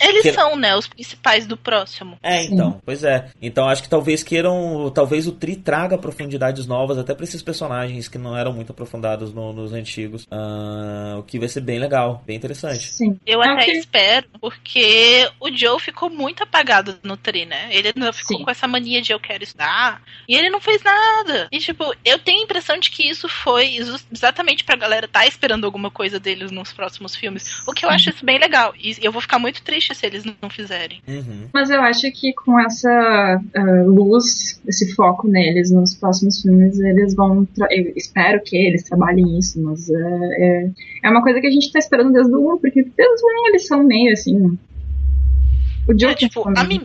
Speaker 4: Eles que... são, né, os principais do próximo.
Speaker 2: É, então, Sim. pois é. Então acho que talvez queiram. Talvez o Tri traga profundidades novas até pra esses personagens que não eram muito aprofundados no, nos antigos. Uh, o que vai ser bem legal, bem interessante.
Speaker 3: Sim.
Speaker 4: Eu até okay. espero, porque o Joe ficou muito apagado no Tri, né? Ele ficou Sim. com essa mania de eu quero estudar. E ele não fez nada. E, tipo, eu tenho a impressão de que isso foi exatamente pra galera tá esperando alguma coisa deles nos próximos filmes. O que eu acho isso bem legal. E eu vou ficar muito triste se eles não fizerem.
Speaker 2: Uhum.
Speaker 3: Mas eu acho que com essa uh, luz, esse foco neles nos próximos filmes, eles vão. Eu espero que eles trabalhem isso, mas uh, é, é uma coisa que a gente tá esperando desde o 1, porque desde o 1 eles são meio assim.
Speaker 4: O Joe, é, tipo, a Mimi,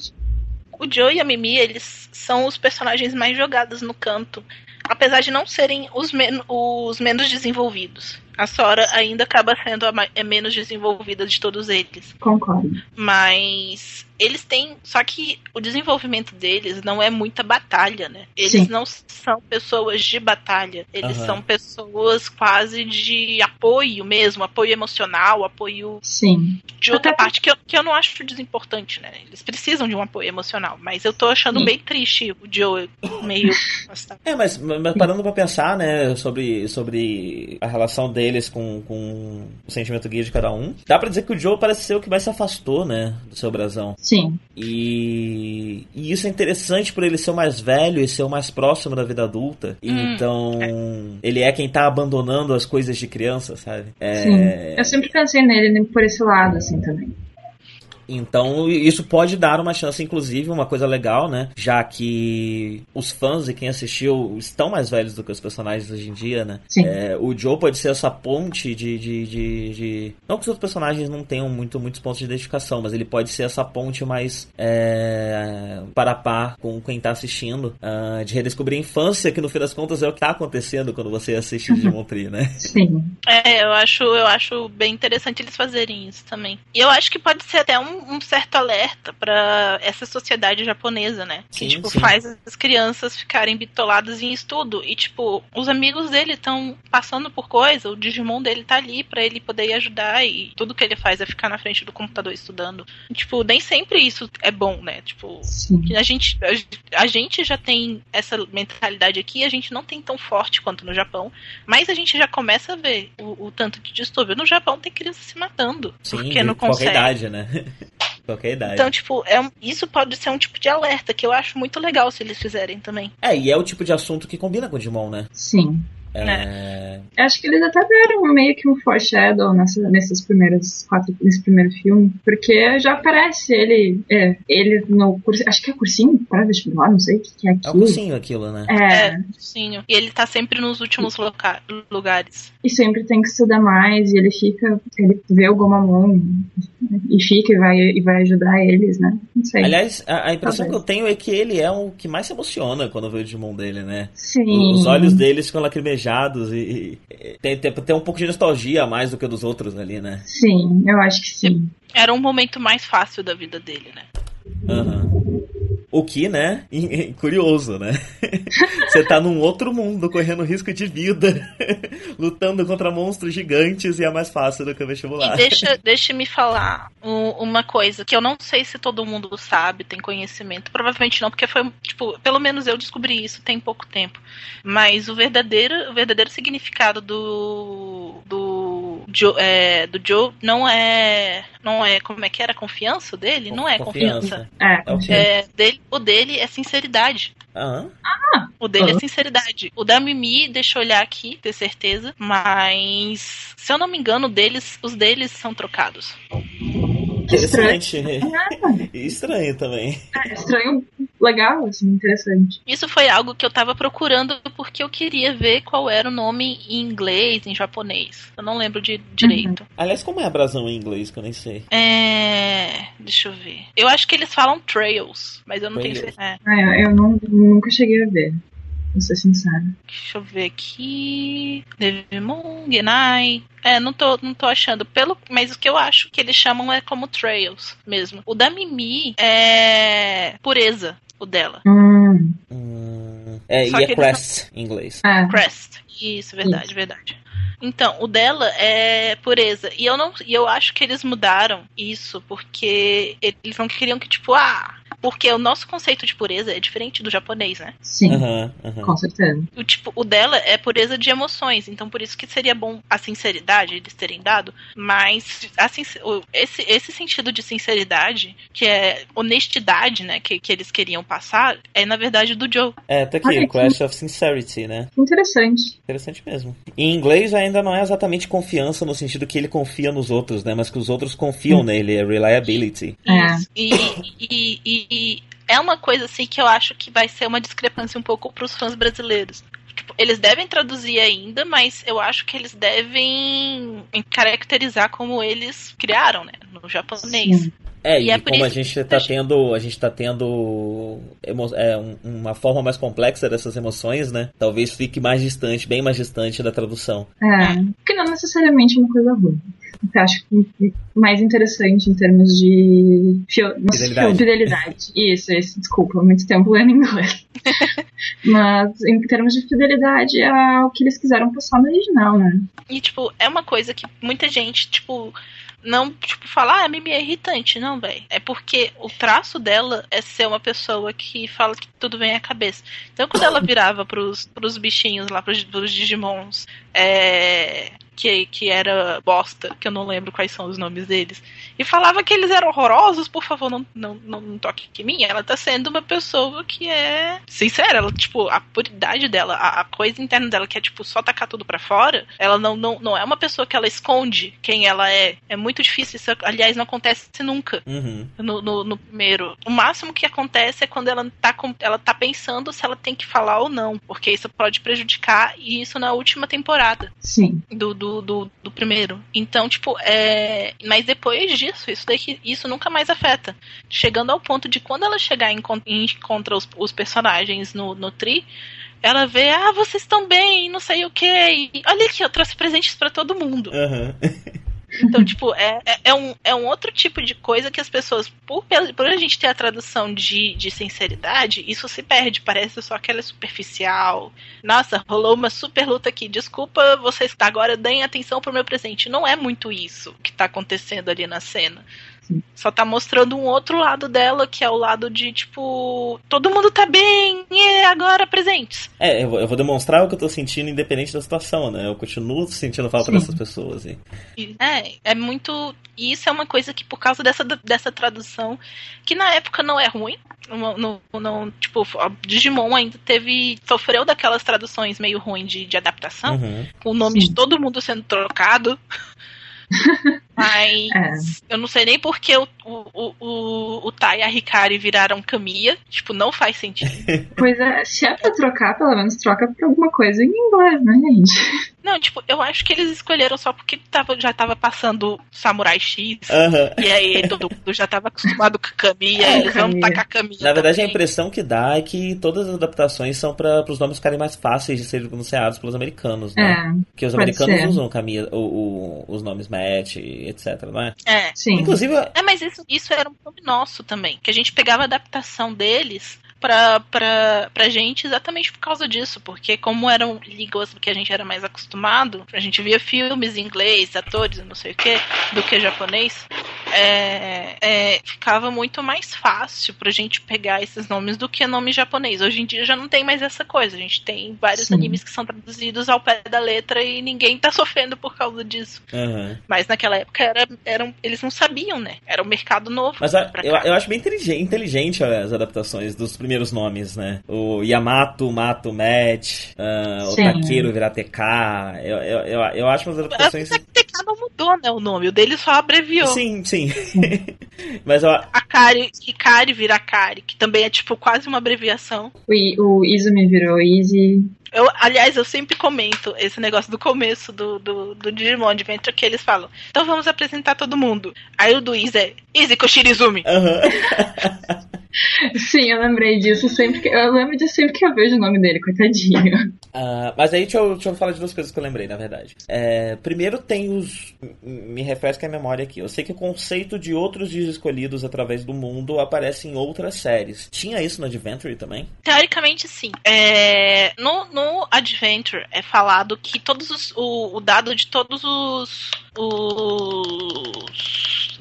Speaker 4: o Joe e a Mimi, eles são os personagens mais jogados no canto. Apesar de não serem os, men os menos desenvolvidos. A Sora ainda acaba sendo a é menos desenvolvida de todos eles.
Speaker 3: Concordo.
Speaker 4: Mas eles têm. Só que o desenvolvimento deles não é muita batalha, né? Eles Sim. não são pessoas de batalha. Eles uhum. são pessoas quase de apoio mesmo, apoio emocional, apoio
Speaker 3: Sim.
Speaker 4: de outra Até parte que eu, que eu não acho desimportante, né? Eles precisam de um apoio emocional. Mas eu tô achando Sim. bem triste o Joe meio.
Speaker 2: é, mas, mas parando pra pensar, né, sobre, sobre a relação deles com, com o sentimento guia de cada um, dá pra dizer que o Joe parece ser o que mais se afastou, né, do seu brasão.
Speaker 3: Sim.
Speaker 2: E, e isso é interessante por ele ser o mais velho e ser o mais próximo da vida adulta. Hum, então, é. ele é quem tá abandonando as coisas de criança, sabe?
Speaker 3: É... Sim. Eu sempre pensei nele por esse lado, assim, também.
Speaker 2: Então, isso pode dar uma chance, inclusive, uma coisa legal, né? Já que os fãs e quem assistiu estão mais velhos do que os personagens hoje em dia, né?
Speaker 3: Sim.
Speaker 2: É, o Joe pode ser essa ponte de, de, de, de, Não que os outros personagens não tenham muito, muitos pontos de identificação, mas ele pode ser essa ponte mais é, para par com quem tá assistindo, uh, de redescobrir a infância, que no fim das contas é o que tá acontecendo quando você assiste Digimon Tree, né?
Speaker 3: Sim.
Speaker 4: É, eu acho, eu acho bem interessante eles fazerem isso também. E eu acho que pode ser até um um certo alerta para essa sociedade japonesa, né? Que, sim, tipo, sim. faz as crianças ficarem bitoladas em estudo. E, tipo, os amigos dele estão passando por coisa, o Digimon dele tá ali para ele poder ajudar e tudo que ele faz é ficar na frente do computador estudando. E, tipo, nem sempre isso é bom, né? Tipo, sim. a gente, a, a gente já tem essa mentalidade aqui, a gente não tem tão forte quanto no Japão, mas a gente já começa a ver o, o tanto de distúrbio. No Japão tem criança se matando.
Speaker 2: Sim,
Speaker 4: porque
Speaker 2: não consegue. idade, né? Qualquer idade.
Speaker 4: Então, tipo, é um, isso pode ser um tipo de alerta que eu acho muito legal se eles fizerem também.
Speaker 2: É, e é o tipo de assunto que combina com o Digimon, né?
Speaker 3: Sim.
Speaker 2: É...
Speaker 3: Acho que eles até deram meio que um foreshadow nessa, nesses primeiros quatro, nesse primeiro filme, porque já aparece ele, é, ele no cursinho, acho que é cursinho para vestibular, não sei o que, que é
Speaker 2: É o
Speaker 3: aquilo.
Speaker 2: cursinho aquilo, né?
Speaker 3: É,
Speaker 4: É, sim. E ele tá sempre nos últimos loca- lugares.
Speaker 3: e sempre tem que estudar mais, e ele fica, ele vê o Gomamon e fica e vai, e vai ajudar eles, né? Não sei.
Speaker 2: Aliás, a, a impressão
Speaker 3: Talvez.
Speaker 2: que eu tenho é que ele é o que mais se emociona quando vê o Digimon dele, né?
Speaker 3: Sim.
Speaker 2: Os olhos deles ficam lacrimejados e, e- tem, tem, tem um pouco de nostalgia a mais do que dos outros ali, né?
Speaker 3: Sim, eu acho que sim.
Speaker 4: Era um momento mais fácil da vida dele, né?
Speaker 2: Aham. O que, né? Curioso, né? Você tá num outro mundo, correndo risco de vida, lutando contra monstros gigantes e é mais fácil do que o
Speaker 4: E
Speaker 2: vestibular.
Speaker 4: deixa, deixa me falar um- uma coisa que eu não sei se todo mundo sabe, tem conhecimento. Provavelmente não, porque foi, tipo, pelo menos eu descobri isso tem pouco tempo. Mas o verdadeiro, o verdadeiro significado do. do. Joe, é, do Joe não é. Não é. Como é que era? Confiança dele? Não é confiança.
Speaker 3: É,
Speaker 2: É o quê?
Speaker 4: É, dele, o dele é sinceridade.
Speaker 2: Aham.
Speaker 4: O dele
Speaker 3: Ah.
Speaker 4: é sinceridade. O da Mimi, deixa eu olhar aqui, ter certeza. Mas, se eu não me engano, deles, os deles são trocados.
Speaker 3: Que estranho.
Speaker 2: Interessante. Estranho também.
Speaker 3: É estranho, legal, assim, interessante.
Speaker 4: Isso foi algo que eu tava procurando porque eu queria ver qual era o nome em inglês, em japonês. Eu não lembro de direito.
Speaker 2: Aliás, como é abrasão em inglês, que eu nem sei.
Speaker 4: É. Deixa eu ver. Eu acho que eles falam trails, mas eu não tenho
Speaker 2: Trails.
Speaker 4: certeza. É,
Speaker 3: eu, eu não, nunca cheguei a ver, vou ser sincera.
Speaker 4: deixa eu ver aqui. Devimon, Genai. É, não tô, não tô achando. Pelo, mas o que eu acho que eles chamam é como trails mesmo. O da Mimi é pureza, o dela.
Speaker 3: Hum,
Speaker 2: Hum, é,
Speaker 4: Só
Speaker 2: e é crest em inglês.
Speaker 3: é.
Speaker 4: Crest. Isso, verdade, verdade. Então, o dela é pureza. E eu não, e eu acho que eles mudaram isso porque eles não queriam que tipo, ah, porque o nosso conceito de pureza é diferente do japonês, né?
Speaker 3: Sim,
Speaker 2: Aham, aham.
Speaker 3: com certeza.
Speaker 4: O tipo, o dela é pureza de emoções, então por isso que seria bom a sinceridade eles terem dado, mas a esse, esse sentido de sinceridade, que é honestidade, né, que, que eles queriam passar, é na verdade do Joe.
Speaker 2: É, tá aqui,
Speaker 3: Olha aqui.
Speaker 2: Crash of Sincerity, né?
Speaker 3: Interessante.
Speaker 2: Interessante mesmo. Em inglês ainda não é exatamente confiança no sentido que ele confia nos outros, né? Mas que os outros confiam nele, é reliability.
Speaker 3: É.
Speaker 4: E, e, e- e é uma coisa assim que eu acho que vai ser uma discrepância um pouco pros fãs brasileiros. Tipo, eles devem traduzir ainda, mas eu acho que eles devem caracterizar como eles criaram, né? No japonês.
Speaker 3: Sim.
Speaker 2: É,
Speaker 4: E
Speaker 2: e,
Speaker 4: é
Speaker 2: como a
Speaker 4: isso
Speaker 2: gente tá
Speaker 4: gente-
Speaker 2: tendo. A gente tá tendo emo- é, um- uma forma mais complexa dessas emoções, né? Talvez fique mais distante, bem mais distante da tradução.
Speaker 3: É, que não necessariamente é uma coisa ruim. Eu acho que mais interessante em termos de fio-
Speaker 2: Fidelidade.
Speaker 3: fidelidade. Isso, isso, desculpa, muito tempo lendo inglês. Mas em termos de fidelidade é o que eles quiseram passar no original, né?
Speaker 4: E, tipo, é uma coisa que muita gente, tipo, não, tipo, fala, ah, a Mimi é irritante. Não, velho. É porque o traço dela é ser uma pessoa que fala que tudo vem à cabeça. Então, quando ela virava pros, pros bichinhos lá, pros, pros Digimons, é. Que, que era bosta, que eu não lembro quais são os nomes deles, e falava que eles eram horrorosos, por favor, não, não, não, não toque em mim. Ela tá sendo uma pessoa que é sincera, ela, tipo, a puridade dela, a, a coisa interna dela, que é, tipo, só tacar tudo pra fora, ela não, não, não é uma pessoa que ela esconde quem ela é. É muito difícil, isso, aliás, não acontece nunca
Speaker 2: Uhum.
Speaker 4: no, no, no primeiro. O máximo que acontece é quando ela tá, com, ela tá pensando se ela tem que falar ou não, porque isso pode prejudicar, e isso na última temporada
Speaker 3: Sim.
Speaker 4: do, do, do, do primeiro. Então, tipo, é. Mas depois disso, isso isso nunca mais afeta. Chegando ao ponto de quando ela chegar e encon- encontra os, os personagens no, no Tri, ela vê, ah, vocês estão bem, não sei o que. Olha aqui, eu trouxe presentes pra todo mundo.
Speaker 2: Aham.
Speaker 4: Então, tipo, é, é, é um, é um outro tipo de coisa que as pessoas, por, por a gente ter a tradução de, de sinceridade, isso se perde. Parece só que ela é superficial. Nossa, rolou uma super luta aqui. Desculpa, vocês agora deem atenção pro meu presente. Não é muito isso que tá acontecendo ali na cena. Só tá mostrando um outro lado dela, que é o lado de, tipo, todo mundo tá bem, e agora presentes.
Speaker 2: É, eu vou, eu vou demonstrar o que eu tô sentindo independente da situação, né? Eu continuo sentindo falta
Speaker 3: Sim.
Speaker 2: dessas pessoas. E...
Speaker 4: É, é muito. E isso é uma coisa que, por causa dessa, dessa tradução, que na época não é ruim. Não, não, não- tipo, a Digimon ainda teve. sofreu daquelas traduções meio ruins de, de adaptação,
Speaker 2: Uhum.
Speaker 4: com o nome
Speaker 3: Sim.
Speaker 4: de todo mundo sendo trocado. Mas eu não sei nem porque o, o, o, o, o Tai e a Hikari viraram Kamiya. Tipo, não faz sentido.
Speaker 3: Pois é, se é pra trocar, pelo menos troca por alguma coisa em inglês, né, gente?
Speaker 4: Não, tipo, eu acho que eles escolheram só porque tava, já tava passando Samurai X. E aí todo mundo já tava acostumado com Kamiya,
Speaker 3: É,
Speaker 4: eles vão
Speaker 3: Kamiya.
Speaker 4: tacar Kamiya.
Speaker 2: Na verdade, a
Speaker 4: também.
Speaker 2: impressão que dá é que todas as adaptações são para os nomes ficarem mais fáceis de serem pronunciados pelos americanos, né?
Speaker 3: É,
Speaker 2: Porque os americanos
Speaker 3: ser.
Speaker 2: usam Camila, o, o- os nomes Matt, etc, não é?
Speaker 4: É.
Speaker 3: sim.
Speaker 2: Inclusive,
Speaker 4: É, mas isso, isso era um nome nosso também. Que a gente pegava a adaptação deles pra, pra, pra gente exatamente por causa disso. Porque como eram línguas que a gente era mais acostumado, a gente via filmes em inglês, atores, não sei o que, do que japonês. é, é, ficava muito mais fácil pra gente pegar esses nomes do que nome japonês. Hoje em dia já não tem mais essa coisa. A gente tem vários
Speaker 3: Sim.
Speaker 4: animes que são traduzidos ao pé da letra e ninguém tá sofrendo por causa disso.
Speaker 2: aham.
Speaker 4: Mas naquela época era, eram, eles não sabiam, né? Era um mercado novo.
Speaker 2: Mas a- eu, eu acho bem inteligente, inteligente as adaptações dos primeiros nomes, né? O Yamato, Mato, Matt, ah, o. Takeru virar TK. Eu, eu, eu, eu acho umas adaptações.
Speaker 4: A TK não mudou, né, o nome. O dele só abreviou.
Speaker 2: Sim, sim. Mas ó,
Speaker 4: A Kari, Hikari vira Kari, que também é tipo quase uma abreviação.
Speaker 3: O, o Izumi virou Easy.
Speaker 4: Eu, aliás, eu sempre comento esse negócio do começo do, do, do Digimon Adventure que eles falam. Então vamos apresentar todo mundo. Aí o do Iz é Izzy Koshirizumi.
Speaker 2: aham.
Speaker 3: Sim, eu lembrei disso sempre que. Eu lembro disso sempre que eu vejo o nome dele, coitadinho.
Speaker 2: Ah, mas aí deixa eu, deixa eu falar de duas coisas que eu lembrei, na verdade. É, primeiro tem os. Me refresca a memória aqui. Eu sei que o conceito de outros dias escolhidos através do mundo aparece em outras séries. Tinha isso no Adventure também?
Speaker 4: Teoricamente, sim. É, no, no Adventure é falado que todos os, o, o dado de todos os, os.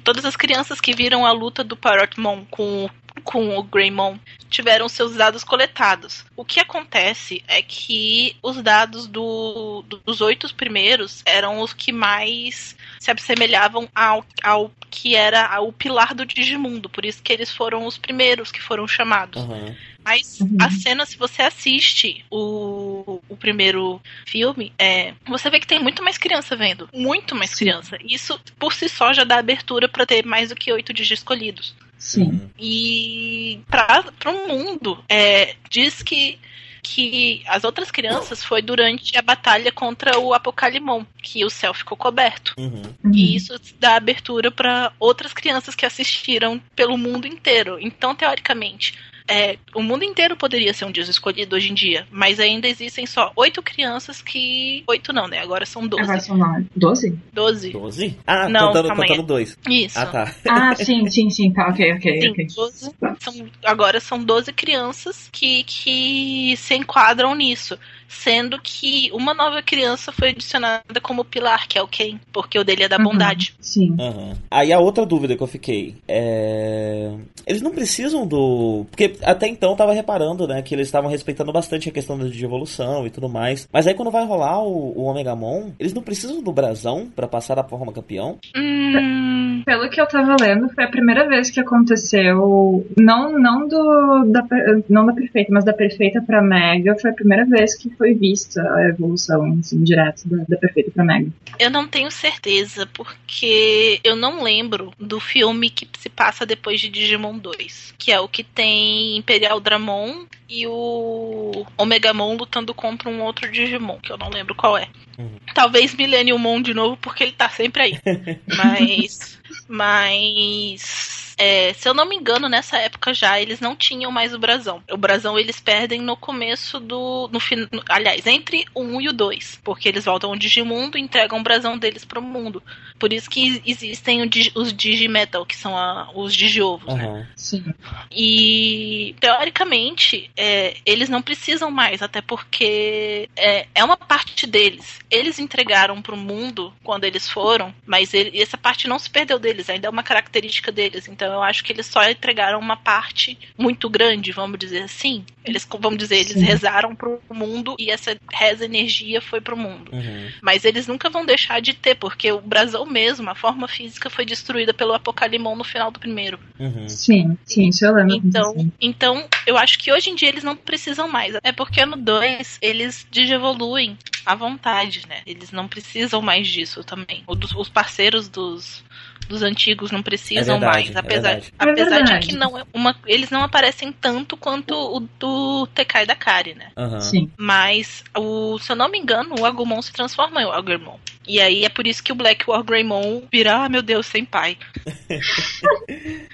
Speaker 4: Todas as crianças que viram a luta do Parrotmon com, com o Greymon tiveram seus dados coletados. O que acontece é que os dados do, dos oito primeiros eram os que mais se assemelhavam ao, ao que era o pilar do Digimundo. Por isso que eles foram os primeiros que foram chamados.
Speaker 2: Aham.
Speaker 4: Mas
Speaker 3: Uhum.
Speaker 4: a cena, se você assiste o, o primeiro filme, é, você vê que tem muito mais criança vendo. Muito mais
Speaker 3: Sim.
Speaker 4: criança. Isso, por si só, já dá abertura pra ter mais do que oito dias escolhidos.
Speaker 3: Sim.
Speaker 2: Uhum.
Speaker 4: E para o mundo, é, diz que, que as outras crianças foi durante a batalha contra o Apocalimon, que o céu ficou coberto.
Speaker 2: Uhum.
Speaker 3: Uhum.
Speaker 4: E isso dá abertura para outras crianças que assistiram pelo mundo inteiro. Então, teoricamente, é, o mundo inteiro poderia ser um dia escolhido hoje em dia, mas ainda existem só oito crianças que. Oito não, né? Agora são doze.
Speaker 3: Agora são nove. Doze?
Speaker 4: Doze.
Speaker 2: 12? Ah,
Speaker 4: Não,
Speaker 2: contando, contando dois.
Speaker 4: Isso.
Speaker 2: Ah, tá.
Speaker 3: Ah, sim, sim, sim. Tá, ok, ok,
Speaker 4: Sim,
Speaker 3: ok.
Speaker 4: 12 são, agora são 12 crianças que, que se enquadram nisso. Sendo que uma nova criança foi adicionada como pilar, que é o Ken, porque o dele é da
Speaker 3: Uhum.
Speaker 4: bondade.
Speaker 3: Sim.
Speaker 2: Aham. Aí a outra dúvida que eu fiquei é. Eles não precisam do. Porque até então eu tava reparando, né, que eles estavam respeitando bastante a questão de evolução e tudo mais. Mas aí quando vai rolar o, o Omegamon, eles não precisam do brasão pra passar da forma campeão?
Speaker 4: Hum,
Speaker 3: Pelo que eu tava lendo, foi a primeira vez que aconteceu. Não, não do. Da, não da perfeita, mas da perfeita pra Mega. Foi a primeira vez que foi vista a evolução, assim, direto da, da perfeita pra Mega.
Speaker 4: eu não tenho certeza, porque eu não lembro do filme que se passa depois de Digimon 2, que é o que tem Imperial Dramon e o Omegamon lutando contra um outro Digimon, que eu não lembro qual é.
Speaker 2: Uhum.
Speaker 4: Talvez Millenniumon de novo, porque ele tá sempre aí. Mas. Mas. É, se eu não me engano, nessa época já eles não tinham mais o brasão. O brasão eles perdem no começo do. No, no, aliás, entre o 1 e o 2. Porque eles voltam ao Digimundo e entregam o brasão deles pro mundo. Por isso que existem os Digimetal, que são a, os Digiovos,
Speaker 2: Uhum.
Speaker 4: né?
Speaker 3: Sim.
Speaker 4: E teoricamente, é, eles não precisam mais, até porque é, é uma parte deles. Eles entregaram pro mundo quando eles foram, mas ele- essa parte não se perdeu deles, ainda é uma característica deles. Então eu acho que eles só entregaram uma parte muito grande, vamos dizer assim. Eles, vamos dizer, eles
Speaker 3: Sim.
Speaker 4: rezaram pro mundo e essa reza energia foi pro mundo.
Speaker 2: Uhum.
Speaker 4: Mas eles nunca vão deixar de ter, porque o brasão mesmo, a forma física foi destruída pelo Apocalimon no final do primeiro.
Speaker 2: Uhum.
Speaker 3: Sim, sim, isso eu lembro.
Speaker 4: Então,
Speaker 3: sim.
Speaker 4: então, eu acho que hoje em dia eles não precisam mais. É porque no 2 eles digievoluem à vontade, né? Eles não precisam mais disso também. Os parceiros dos, dos antigos não precisam
Speaker 2: É verdade,
Speaker 4: mais.
Speaker 2: é
Speaker 4: Apesar.
Speaker 3: É
Speaker 4: apesar de
Speaker 3: verdade.
Speaker 4: que não é uma, eles não aparecem tanto quanto o do Tekai da Kari, né?
Speaker 2: Aham.
Speaker 3: Sim.
Speaker 4: Mas, o, se eu não me engano, o Agumon se transforma em Agumon. E aí é por isso que o Black War Greymon vira, ah, meu Deus, sem pai.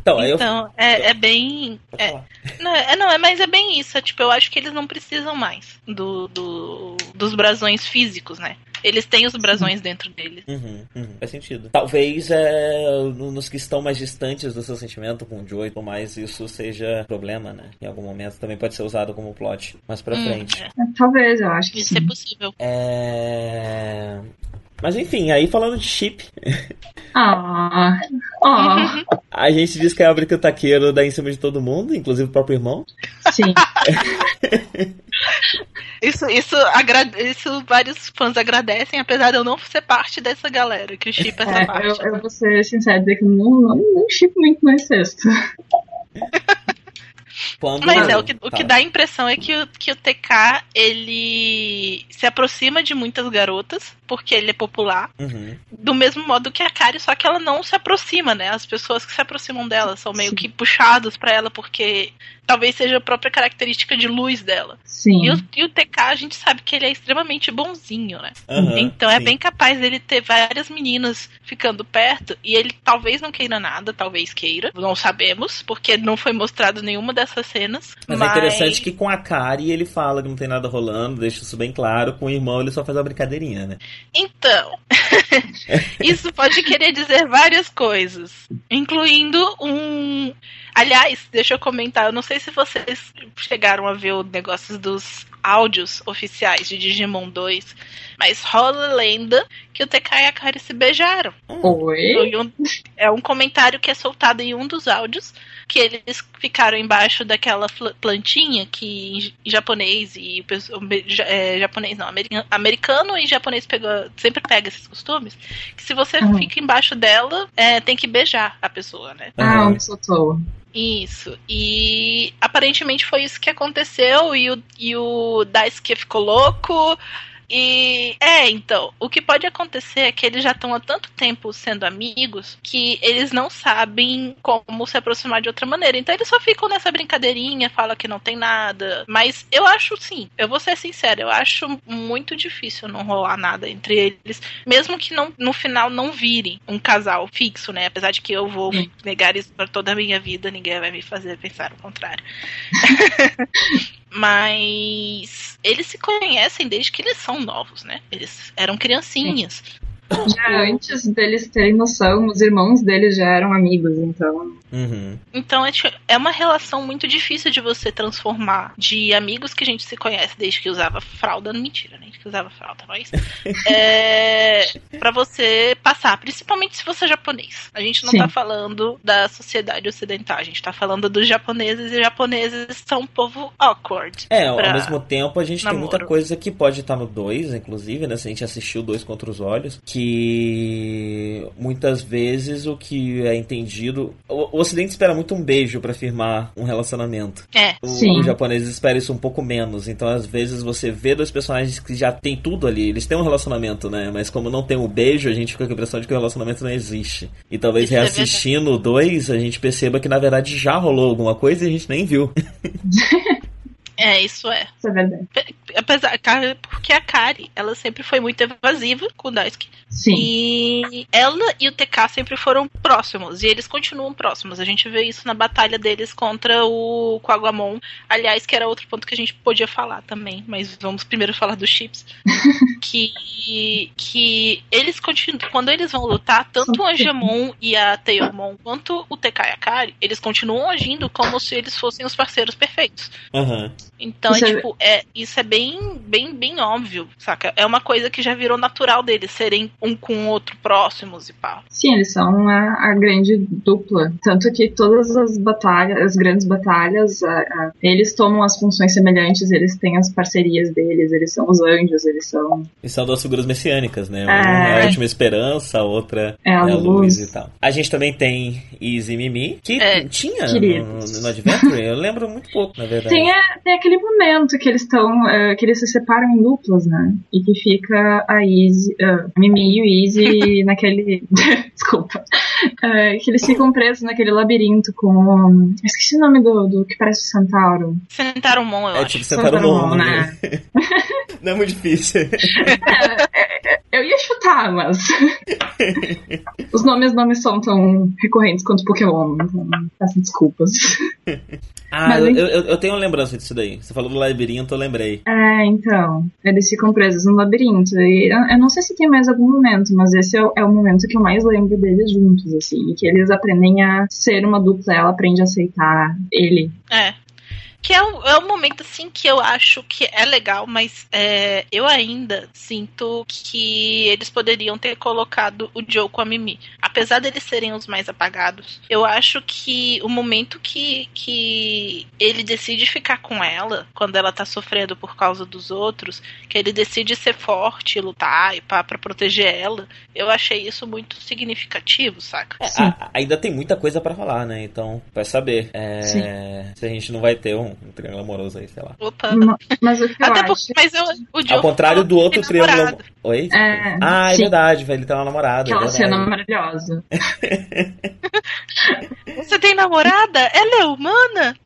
Speaker 2: Então, aí eu.
Speaker 4: Então, é, é bem. É, não, é, não, é, mas é bem isso. É, tipo, eu acho que eles não precisam mais do, do- dos brasões físicos, né? Eles têm os brasões dentro deles.
Speaker 2: Uhum, uhum, faz sentido. Talvez é, no- nos que estão mais distantes do seu sentimento com o Joey, por mais isso seja problema, né? Em algum momento também pode ser usado como plot mais pra
Speaker 4: Hum,
Speaker 2: frente.
Speaker 4: é,
Speaker 3: Talvez, eu acho que
Speaker 4: isso
Speaker 3: sim.
Speaker 4: é possível.
Speaker 2: É... Mas enfim, aí falando de chip,
Speaker 3: Ah, oh,
Speaker 2: a gente diz que a Abrica Taqueiro dá em cima de todo mundo, inclusive o próprio irmão.
Speaker 3: sim.
Speaker 4: Isso, isso, isso vários fãs agradecem, apesar de eu não ser parte dessa galera que chipa essa
Speaker 3: É,
Speaker 4: parte.
Speaker 3: eu, eu vou ser sincero dizer que não, não, não chipo muito mais sexto.
Speaker 2: Quando...
Speaker 4: Mas é, o que, o
Speaker 2: Tá.
Speaker 4: que dá a impressão é que o, que o TK, ele se aproxima de muitas garotas, porque ele é popular,
Speaker 2: Uhum.
Speaker 4: do mesmo modo que a Kari, só que ela não se aproxima, né? As pessoas que se aproximam dela são meio
Speaker 3: Sim.
Speaker 4: que puxados pra ela, porque talvez seja a própria característica de luz dela.
Speaker 3: Sim.
Speaker 4: E o, e o TK, a gente sabe que ele é extremamente bonzinho, né?
Speaker 2: Aham,
Speaker 4: Então é
Speaker 2: sim.
Speaker 4: bem capaz dele ter várias meninas ficando perto e ele talvez não queira nada, talvez queira, não sabemos, porque não foi mostrado nenhuma dessas cenas.
Speaker 2: Mas, é interessante que com a Kari ele fala que não tem nada rolando, deixa isso bem claro. Com o irmão ele só faz uma brincadeirinha, né?
Speaker 4: Então, isso pode querer dizer várias coisas, incluindo um. Aliás, deixa eu comentar, eu não sei se vocês chegaram a ver o negócio dos áudios oficiais de Digimon 2, mas rola a lenda que o TK e a Kari se beijaram.
Speaker 3: Oi?
Speaker 4: Um- é um comentário que é soltado em um dos áudios, que eles ficaram embaixo daquela plantinha que em japonês e é, japonês não, americano, e japonês pega, sempre pega esses costumes, que se você
Speaker 3: Uhum.
Speaker 4: fica embaixo dela, é, tem que beijar a pessoa, né?
Speaker 3: Ah,
Speaker 2: Aham.
Speaker 3: o Mistletoe.
Speaker 4: Isso. E aparentemente foi isso que aconteceu. E o, e o Daisuke ficou louco. E é, então, o que pode acontecer é que eles já estão há tanto tempo sendo amigos que eles não sabem como se aproximar de outra maneira. Então eles só ficam nessa brincadeirinha, falam que não tem nada. Mas eu acho sim, eu vou ser sincera, eu acho muito difícil não rolar nada entre eles, mesmo que não, no final não virem um casal fixo, né? Apesar de que eu vou negar isso pra toda a minha vida, ninguém vai me fazer pensar o contrário. Mas eles se conhecem desde que eles são novos, né? Eles eram criancinhas.
Speaker 3: Já antes deles terem noção, os irmãos deles já eram amigos, então.
Speaker 2: Uhum.
Speaker 4: Então é, uma relação muito difícil de você transformar de amigos que a gente se conhece desde que usava fralda. Mentira, nem que usava fralda, mas. é, para você passar, principalmente se você é japonês. A gente não
Speaker 3: Sim.
Speaker 4: tá falando da sociedade ocidental, a gente tá falando dos japoneses e japoneses são um povo awkward.
Speaker 2: É, ao
Speaker 4: pra
Speaker 2: mesmo tempo a gente tem muita
Speaker 4: namoro.
Speaker 2: coisa que pode estar no 2, inclusive, né? Se a gente assistiu dois contra os olhos, que muitas vezes o que é entendido. O, o Ocidente espera muito um beijo pra firmar um relacionamento.
Speaker 4: É.
Speaker 2: O,
Speaker 3: Sim.
Speaker 2: os japoneses esperam isso um pouco menos. Então, às vezes, você vê dois personagens que já tem tudo ali. Eles têm um relacionamento, né? Mas como não tem o beijo, a gente fica com a impressão de que o relacionamento não existe. E talvez
Speaker 4: Isso é
Speaker 2: reassistindo o 2, a gente perceba que na verdade já rolou alguma coisa e a gente nem viu.
Speaker 4: É, isso é.
Speaker 3: Isso é verdade.
Speaker 4: Apesar, porque a Kari, ela sempre foi muito evasiva com o Daisuke.
Speaker 3: Sim.
Speaker 4: E ela e o TK sempre foram próximos. E eles continuam próximos. A gente vê isso na batalha deles contra o Quaguamon. Aliás, que era outro ponto que a gente podia falar também. Mas vamos primeiro falar dos chips. que, que eles continuam. Quando eles vão lutar, tanto o Angemon e a Teomon quanto o TK e a Kari, eles continuam agindo como se eles fossem os parceiros perfeitos.
Speaker 2: Aham.
Speaker 4: Então,
Speaker 3: Isso
Speaker 4: é, tipo, é, isso é bem, bem, bem óbvio, saca? É uma coisa que já virou natural deles serem um com o outro próximos e pá.
Speaker 3: Sim, eles são a, a grande dupla. Tanto que todas as batalhas, as grandes batalhas, a- a- eles tomam as funções semelhantes, eles têm as parcerias deles, eles são os anjos, eles são.
Speaker 2: E são duas figuras messiânicas, né?
Speaker 3: É.
Speaker 2: Uma é a última esperança, a outra
Speaker 3: É a
Speaker 2: é a
Speaker 3: luz.
Speaker 2: luz e tal. A gente também tem Easy Mimi, que
Speaker 4: É,
Speaker 2: tinha no, no Adventure, eu lembro muito pouco, na verdade.
Speaker 3: Tem, a- tem aquele momento que eles estão. eh, que eles se separam em duplas, né? E que fica a Easy, ah, a Mimi e o Easy naquele. Desculpa. Eh, que eles ficam presos naquele labirinto com. Esqueci o nome do, do que parece o centauro.
Speaker 4: Mão, eu
Speaker 2: É
Speaker 4: acho.
Speaker 2: tipo, sentaram no
Speaker 3: Sentaram,
Speaker 2: ombro,
Speaker 3: né?
Speaker 2: né? Não é muito difícil.
Speaker 3: Eu ia chutar, mas. Os nomes não me são tão recorrentes quanto Pokémon, então peço desculpas.
Speaker 2: Ah,
Speaker 3: Mas,
Speaker 2: eu, eu, eu tenho uma lembrança disso daí. Você falou do labirinto, eu lembrei.
Speaker 3: É, então. Eles ficam presos no labirinto. E eu, eu não sei se tem mais algum momento, mas esse é o, é o momento que eu mais lembro deles juntos, assim. E que eles aprendem a ser uma dupla, ela aprende a aceitar ele.
Speaker 4: É. Que é um, é um momento, assim, que eu acho que é legal, mas é, eu ainda sinto que eles poderiam ter colocado o Joe com a Mimi. Apesar deles serem os mais apagados, eu acho que o momento que, que ele decide ficar com ela, quando ela tá sofrendo por causa dos outros, que ele decide ser forte, lutar e pá, pra proteger ela, eu achei isso muito significativo, saca?
Speaker 2: É, a- ainda tem muita coisa pra falar, né? Então, vai saber. É, se a gente não vai ter um, um triângulo amoroso aí, sei lá.
Speaker 4: Opa.
Speaker 3: Ma- Mas o que eu
Speaker 4: Até
Speaker 3: acho.
Speaker 4: porque, mas eu, o Joe
Speaker 2: Ao contrário do outro triângulo.
Speaker 4: namorado.
Speaker 2: Oi?
Speaker 3: É,
Speaker 2: ah, é
Speaker 3: sim.
Speaker 2: verdade, velho. Ele tem uma namorada. é
Speaker 3: Aquela
Speaker 2: verdade.
Speaker 3: cena maravilhosa.
Speaker 4: Você tem namorada? Ela é humana?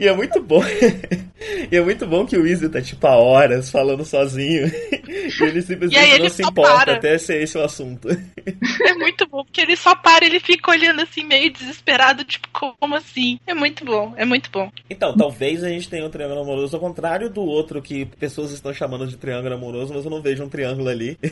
Speaker 2: E é muito bom. e é muito bom que o Weasley tá tipo há horas falando sozinho. e ele simplesmente
Speaker 4: E aí ele
Speaker 2: não se importa
Speaker 4: para.
Speaker 2: até ser esse o assunto.
Speaker 4: É muito bom, porque ele só para, ele fica olhando assim, meio desesperado, tipo, como assim? É muito bom, é muito bom.
Speaker 2: Então, talvez a gente tenha um triângulo amoroso ao contrário do outro que pessoas estão chamando de triângulo amoroso, mas eu não vejo um triângulo ali. Eu,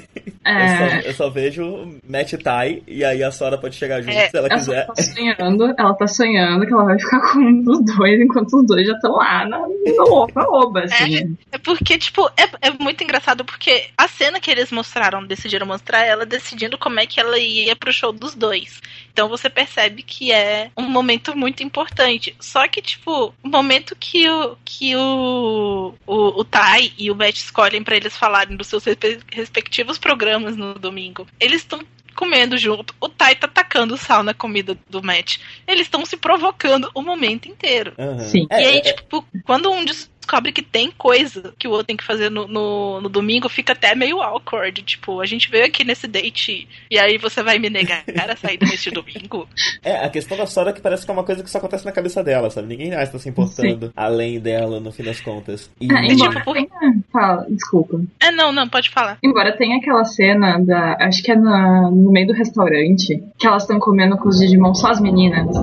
Speaker 3: É,
Speaker 2: só, eu só vejo Matt e Tai, e aí a Sora pode chegar junto
Speaker 4: É,
Speaker 2: se ela
Speaker 3: ela
Speaker 2: quiser.
Speaker 3: tá sonhando, ela tá sonhando que ela vai ficar com um dos dois, enquanto os dois já estão lá na, na oba, oba, assim.
Speaker 4: É porque, tipo, é, é muito engraçado porque a cena que eles mostraram, decidiram mostrar ela decidindo como é que ela ia pro show dos dois. Então você percebe que é um momento muito importante. Só que, tipo, o momento que o, que o, o, o Tai e o Matt escolhem pra eles falarem dos seus respe- respectivos programas no domingo, eles estão comendo junto. O Tai tá tacando sal na comida do Matt. Eles estão se provocando o momento inteiro.
Speaker 2: É,
Speaker 4: e aí,
Speaker 2: é-
Speaker 4: tipo, quando um descobre que tem coisa que o outro tem que fazer no, no, no domingo, fica até meio awkward. Tipo, a gente veio aqui nesse date e aí você vai me negar a saída neste domingo.
Speaker 2: É, a questão da Sora é que parece que é uma coisa que só acontece na cabeça dela, sabe? Ninguém mais tá se importando além dela, no fim das contas. E...
Speaker 3: Ah, embora
Speaker 4: tipo,
Speaker 3: tenha. Fala, desculpa.
Speaker 4: É, não, não, pode falar.
Speaker 3: Embora tenha aquela cena da. Acho que é na, no meio do restaurante, que elas estão comendo com os Digimon só as meninas.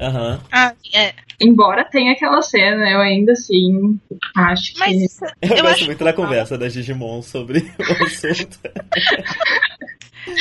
Speaker 2: Aham.
Speaker 4: Ah, é.
Speaker 3: Embora tenha aquela cena, eu ainda assim acho que.
Speaker 4: Mas
Speaker 2: Eu,
Speaker 4: eu,
Speaker 2: gosto
Speaker 4: acho.
Speaker 2: muito da conversa da Digimon sobre o assunto.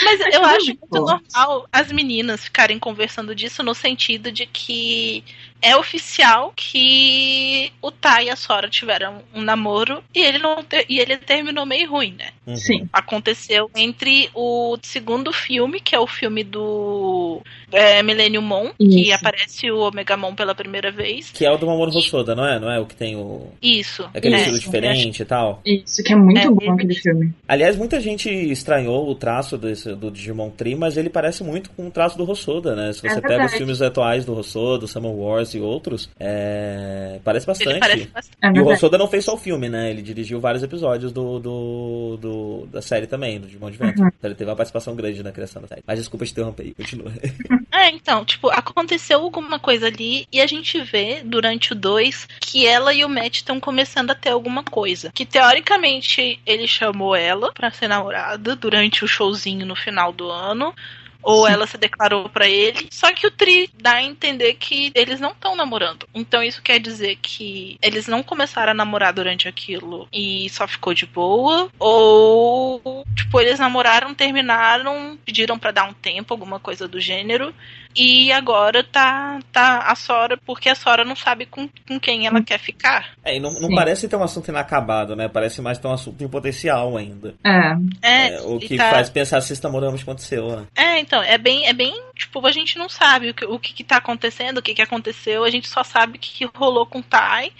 Speaker 4: Mas eu acho muito normal as meninas ficarem conversando disso no sentido de que é oficial que o Tai e a Sora tiveram um namoro e ele não ter- e ele terminou meio ruim, né?
Speaker 2: Uhum.
Speaker 3: Sim.
Speaker 4: aconteceu entre o segundo filme, que é o filme do é, Millennium Mon, que
Speaker 3: Isso.
Speaker 4: aparece o Omega Mon pela primeira vez.
Speaker 2: Que é o do Mamoru Hosoda, não é? Não é o que tem o...
Speaker 4: Isso.
Speaker 2: Aquele
Speaker 4: é,
Speaker 2: estilo diferente e tal.
Speaker 3: Isso, que é muito
Speaker 4: É,
Speaker 3: bom
Speaker 4: ele-
Speaker 3: aquele filme.
Speaker 2: Aliás, muita gente estranhou o traço desse, do Digimon Tree, mas ele parece muito com o traço do Hosoda, né? Se você
Speaker 3: É
Speaker 2: pega os filmes atuais do Hosoda, Summer Wars, e outros, é, parece bastante.
Speaker 4: Parece bastante.
Speaker 3: É
Speaker 2: E o. Hosoda não fez só o filme, né? Ele dirigiu vários episódios do, do, do- da série também, do Digimon Adventure.
Speaker 3: Uhum.
Speaker 2: Então ele teve uma participação grande na criação da série. Mas desculpa te interromper aí, continua.
Speaker 4: É, então, tipo, aconteceu alguma coisa ali e a gente vê durante o 2 que ela e o Matt estão começando a ter alguma coisa. Que teoricamente ele chamou ela pra ser namorada durante o showzinho no final do ano. Ou ela se declarou pra ele. Só que o Tri dá a entender que eles não estão namorando. Então isso quer dizer que eles não começaram a namorar durante aquilo e só ficou de boa. Ou, tipo, eles namoraram, terminaram, pediram pra dar um tempo, alguma coisa do gênero. E agora tá, tá a Sora, porque a Sora não sabe com, com quem ela quer ficar.
Speaker 2: É, e não, não parece ter um assunto inacabado, né? Parece mais ter um assunto em potencial ainda.
Speaker 3: É,
Speaker 4: É,
Speaker 2: É, o que
Speaker 4: tá-
Speaker 2: faz pensar se esse namoro realmente aconteceu, né?
Speaker 4: É, então, é bem, é bem, tipo, a gente não sabe o que, o que, que tá acontecendo, o que, que aconteceu, a gente só sabe o que, que rolou com o Tai,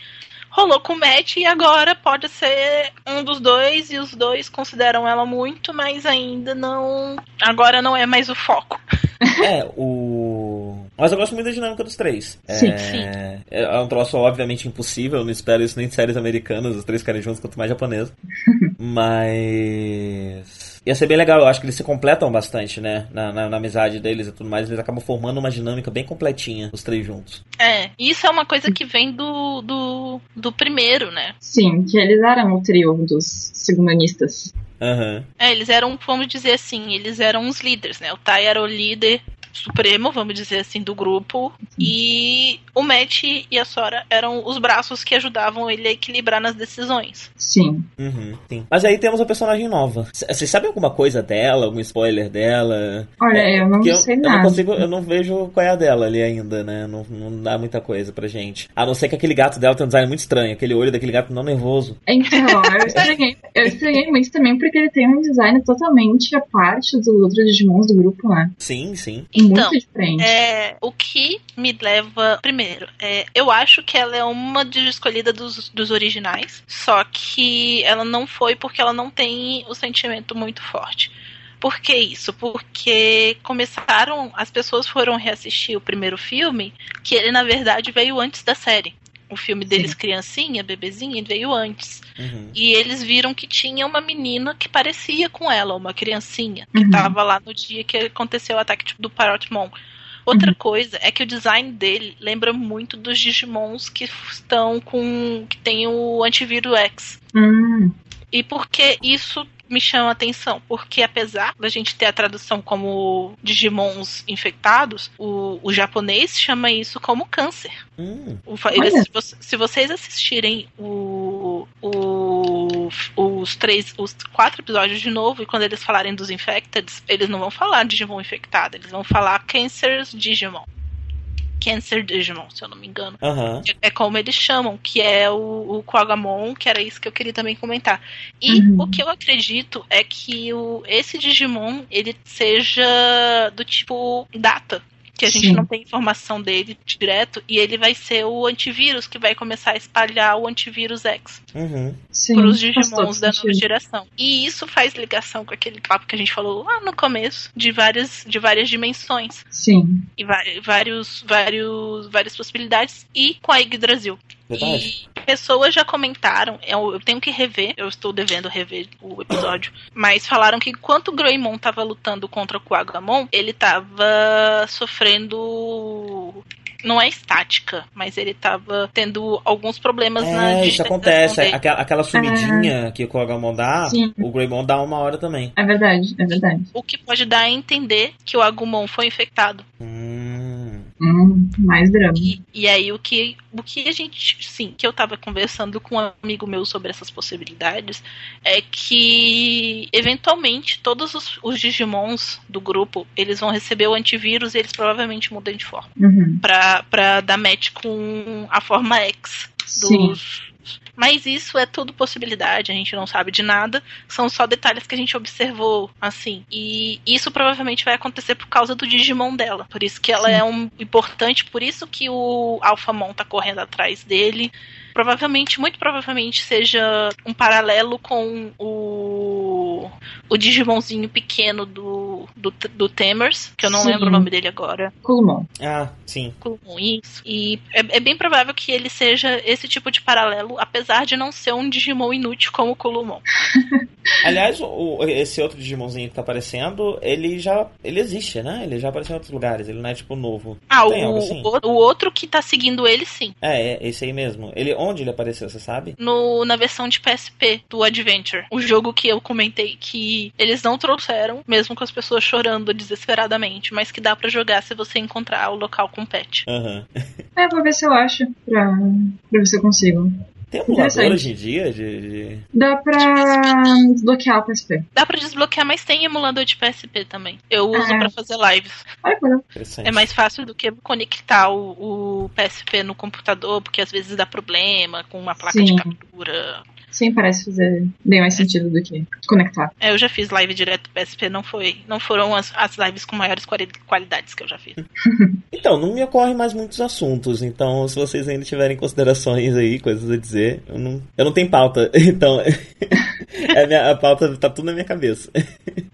Speaker 4: rolou com o Matt e agora pode ser um dos dois e os dois consideram ela muito, mas ainda não, agora não é mais o foco.
Speaker 2: É, o. Mas eu gosto muito da dinâmica dos três.
Speaker 3: Sim.
Speaker 2: é...
Speaker 4: Sim.
Speaker 2: é um troço obviamente impossível, eu não espero isso nem de séries americanas, os três ficarem juntos, quanto mais japonês. Mas. Ia ser bem legal, eu acho que eles se completam bastante, né? Na, na, na amizade deles e tudo mais, eles acabam formando uma dinâmica bem completinha, os três juntos.
Speaker 4: É, e isso é uma coisa que vem do, do, do primeiro, né?
Speaker 3: sim, que eles eram o trio dos segundanistas.
Speaker 2: Aham.
Speaker 4: É, eles eram, vamos dizer assim, eles eram os líderes, né? O Tai era o líder supremo, vamos dizer assim, do grupo. E o Matt e a Sora eram os braços que ajudavam ele a equilibrar nas decisões.
Speaker 3: Sim.
Speaker 2: Uhum, sim. Mas aí temos a personagem nova. Vocês sabem alguma coisa dela? Algum spoiler dela?
Speaker 3: Olha,
Speaker 2: É,
Speaker 3: eu não sei
Speaker 2: eu, eu
Speaker 3: nada.
Speaker 2: não consigo, eu não vejo qual é a dela ali ainda, né? Não, não dá muita coisa pra gente. A não ser que aquele gato dela tem um design muito estranho, aquele olho daquele gato não nervoso.
Speaker 3: Então, eu estranhei, eu estranhei muito também porque ele tem um design totalmente à parte dos outros Digimons do grupo, né?
Speaker 2: Sim, sim.
Speaker 4: Então,
Speaker 3: muito diferente.
Speaker 4: É, o que me leva. Primeiro, é, eu acho que ela é uma de escolhida dos, dos originais. Só que ela não foi porque ela não tem o sentimento muito forte. Por que isso? Porque começaram. As pessoas foram reassistir o primeiro filme, que ele, na verdade, veio antes da série. O filme deles, criancinha, bebezinha, ele veio antes.
Speaker 2: Uhum.
Speaker 4: E eles viram que tinha uma menina que parecia com ela, uma criancinha, que
Speaker 3: Uhum.
Speaker 4: tava lá no dia que aconteceu o ataque do Parrotmon. Outra
Speaker 3: Uhum.
Speaker 4: coisa é que o design dele lembra muito dos Digimons que estão com. que tem o antivírus X.
Speaker 3: Hum,
Speaker 4: E por que isso me chama a atenção? Porque apesar da gente ter a tradução como Digimons infectados, o, o japonês chama isso como câncer.
Speaker 2: Hum,
Speaker 4: eles- se, se vocês assistirem o, o- os três, os quatro episódios de novo, e quando eles falarem dos infected, eles não vão falar Digimon infectado, eles vão falar Cancers Digimon. Cancer Digimon, se eu não me engano.
Speaker 2: Aham.
Speaker 4: É como eles chamam, que é o, o Quagamon, que era isso que eu queria também comentar. E
Speaker 3: Uhum.
Speaker 4: o que eu acredito é que o, esse Digimon, ele seja do tipo data. Que a gente
Speaker 3: Sim.
Speaker 4: não tem informação dele direto, e ele vai ser o antivírus que vai começar a espalhar o antivírus X
Speaker 2: Uhum.
Speaker 4: para os Digimons da nova geração. E isso faz ligação com aquele papo que a gente falou lá no começo, de várias, de várias dimensões
Speaker 3: Sim.
Speaker 4: e va- vários, vários, várias possibilidades, e com a Yggdrasil.
Speaker 2: Verdade.
Speaker 4: E pessoas já comentaram, eu, eu tenho que rever, eu estou devendo rever o episódio, mas falaram que enquanto o Greymon tava lutando contra o Quagamon, ele tava sofrendo. Não é estática, mas ele tava tendo alguns problemas na
Speaker 2: É, isso
Speaker 4: digitação
Speaker 2: acontece. Aquela, aquela sumidinha que o Kogamon dá,
Speaker 3: Sim.
Speaker 2: o Greymon dá uma hora também.
Speaker 3: É verdade, é verdade.
Speaker 4: O que pode dar a entender que o Agumon foi infectado.
Speaker 2: Hum.
Speaker 3: Hum, mais drama.
Speaker 4: E, e aí o que, o que a gente, sim, que eu tava conversando com um amigo meu sobre essas possibilidades é que eventualmente todos os, os Digimons do grupo, eles vão receber o antivírus e eles provavelmente mudam de forma
Speaker 3: Uhum.
Speaker 4: pra, pra dar match com a forma X
Speaker 3: Sim.
Speaker 4: Mas isso é tudo possibilidade, a gente não sabe de nada, são só detalhes que a gente observou, assim. E isso provavelmente vai acontecer por causa do Digimon dela. Por isso que ela
Speaker 3: Sim.
Speaker 4: é um importante, por isso que o Alphamon tá correndo atrás dele. Provavelmente, muito provavelmente, seja um paralelo com o, o Digimonzinho pequeno do, do, do Temers, que eu não
Speaker 3: Sim.
Speaker 4: lembro o nome dele agora.
Speaker 3: Kulmon.
Speaker 2: Ah, sim.
Speaker 4: com isso. E é, é bem provável que ele seja esse tipo de paralelo, apesar de não ser um Digimon inútil como o Kulumon.
Speaker 2: Aliás, o- esse outro Digimonzinho que tá aparecendo, ele já. Ele existe, né? Ele já apareceu em outros lugares, ele não é tipo novo.
Speaker 4: Ah,
Speaker 2: Tem algo
Speaker 4: o,
Speaker 2: assim?
Speaker 4: o, o outro que tá seguindo ele, sim.
Speaker 2: É, é esse aí mesmo. Ele, onde ele apareceu, você sabe?
Speaker 4: No, na versão de PSP do Adventure. O jogo que eu comentei que eles não trouxeram, mesmo com as pessoas chorando desesperadamente, mas que dá pra jogar se você encontrar o local com pet.
Speaker 2: Aham.
Speaker 3: É, vou ver se eu acho pra, pra ver se eu consigo.
Speaker 2: Tem emulador hoje em dia de. de-
Speaker 3: Dá pra desbloquear o PSP.
Speaker 4: Dá pra desbloquear, mas tem emulador de PSP também. Eu uso
Speaker 3: Ah.
Speaker 4: pra fazer lives. É mais fácil do que conectar o, o PSP no computador, porque às vezes dá problema com uma placa de
Speaker 3: Sim.
Speaker 4: captura.
Speaker 3: Sim, parece fazer bem mais sentido do que conectar.
Speaker 4: É, eu já fiz live direto do PSP, não foi, não foram as, as lives com maiores quali- qualidades que eu já fiz.
Speaker 2: Então, não me ocorrem mais muitos assuntos. Então, se vocês ainda tiverem considerações aí, coisas a dizer, eu não, eu não tenho pauta. Então, é minha, a pauta tá tudo na minha cabeça.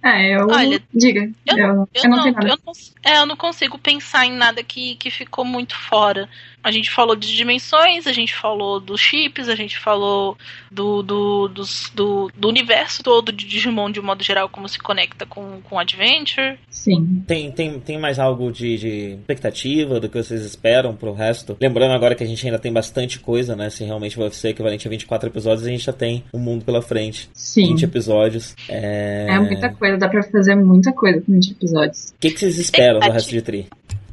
Speaker 3: É, eu.
Speaker 4: Olha,
Speaker 3: Diga. Eu,
Speaker 4: Eu,
Speaker 3: eu, não, tenho nada.
Speaker 4: eu não, é, eu não consigo pensar em nada que, que ficou muito fora. A gente falou de dimensões, a gente falou dos chips, a gente falou do, do, dos- do, do universo todo de Digimon de um modo geral, como se conecta com, com Adventure.
Speaker 3: Sim.
Speaker 2: Tem, tem, tem mais algo de, de expectativa do que vocês esperam pro resto? Lembrando agora que a gente ainda tem bastante coisa, né? Se realmente vai ser equivalente a 24 episódios, a gente já tem um mundo pela frente.
Speaker 3: Sim.
Speaker 2: 20 episódios. É...
Speaker 3: É muita coisa, dá pra fazer muita coisa com 20 episódios.
Speaker 2: O que, que vocês esperam do resto de Tri?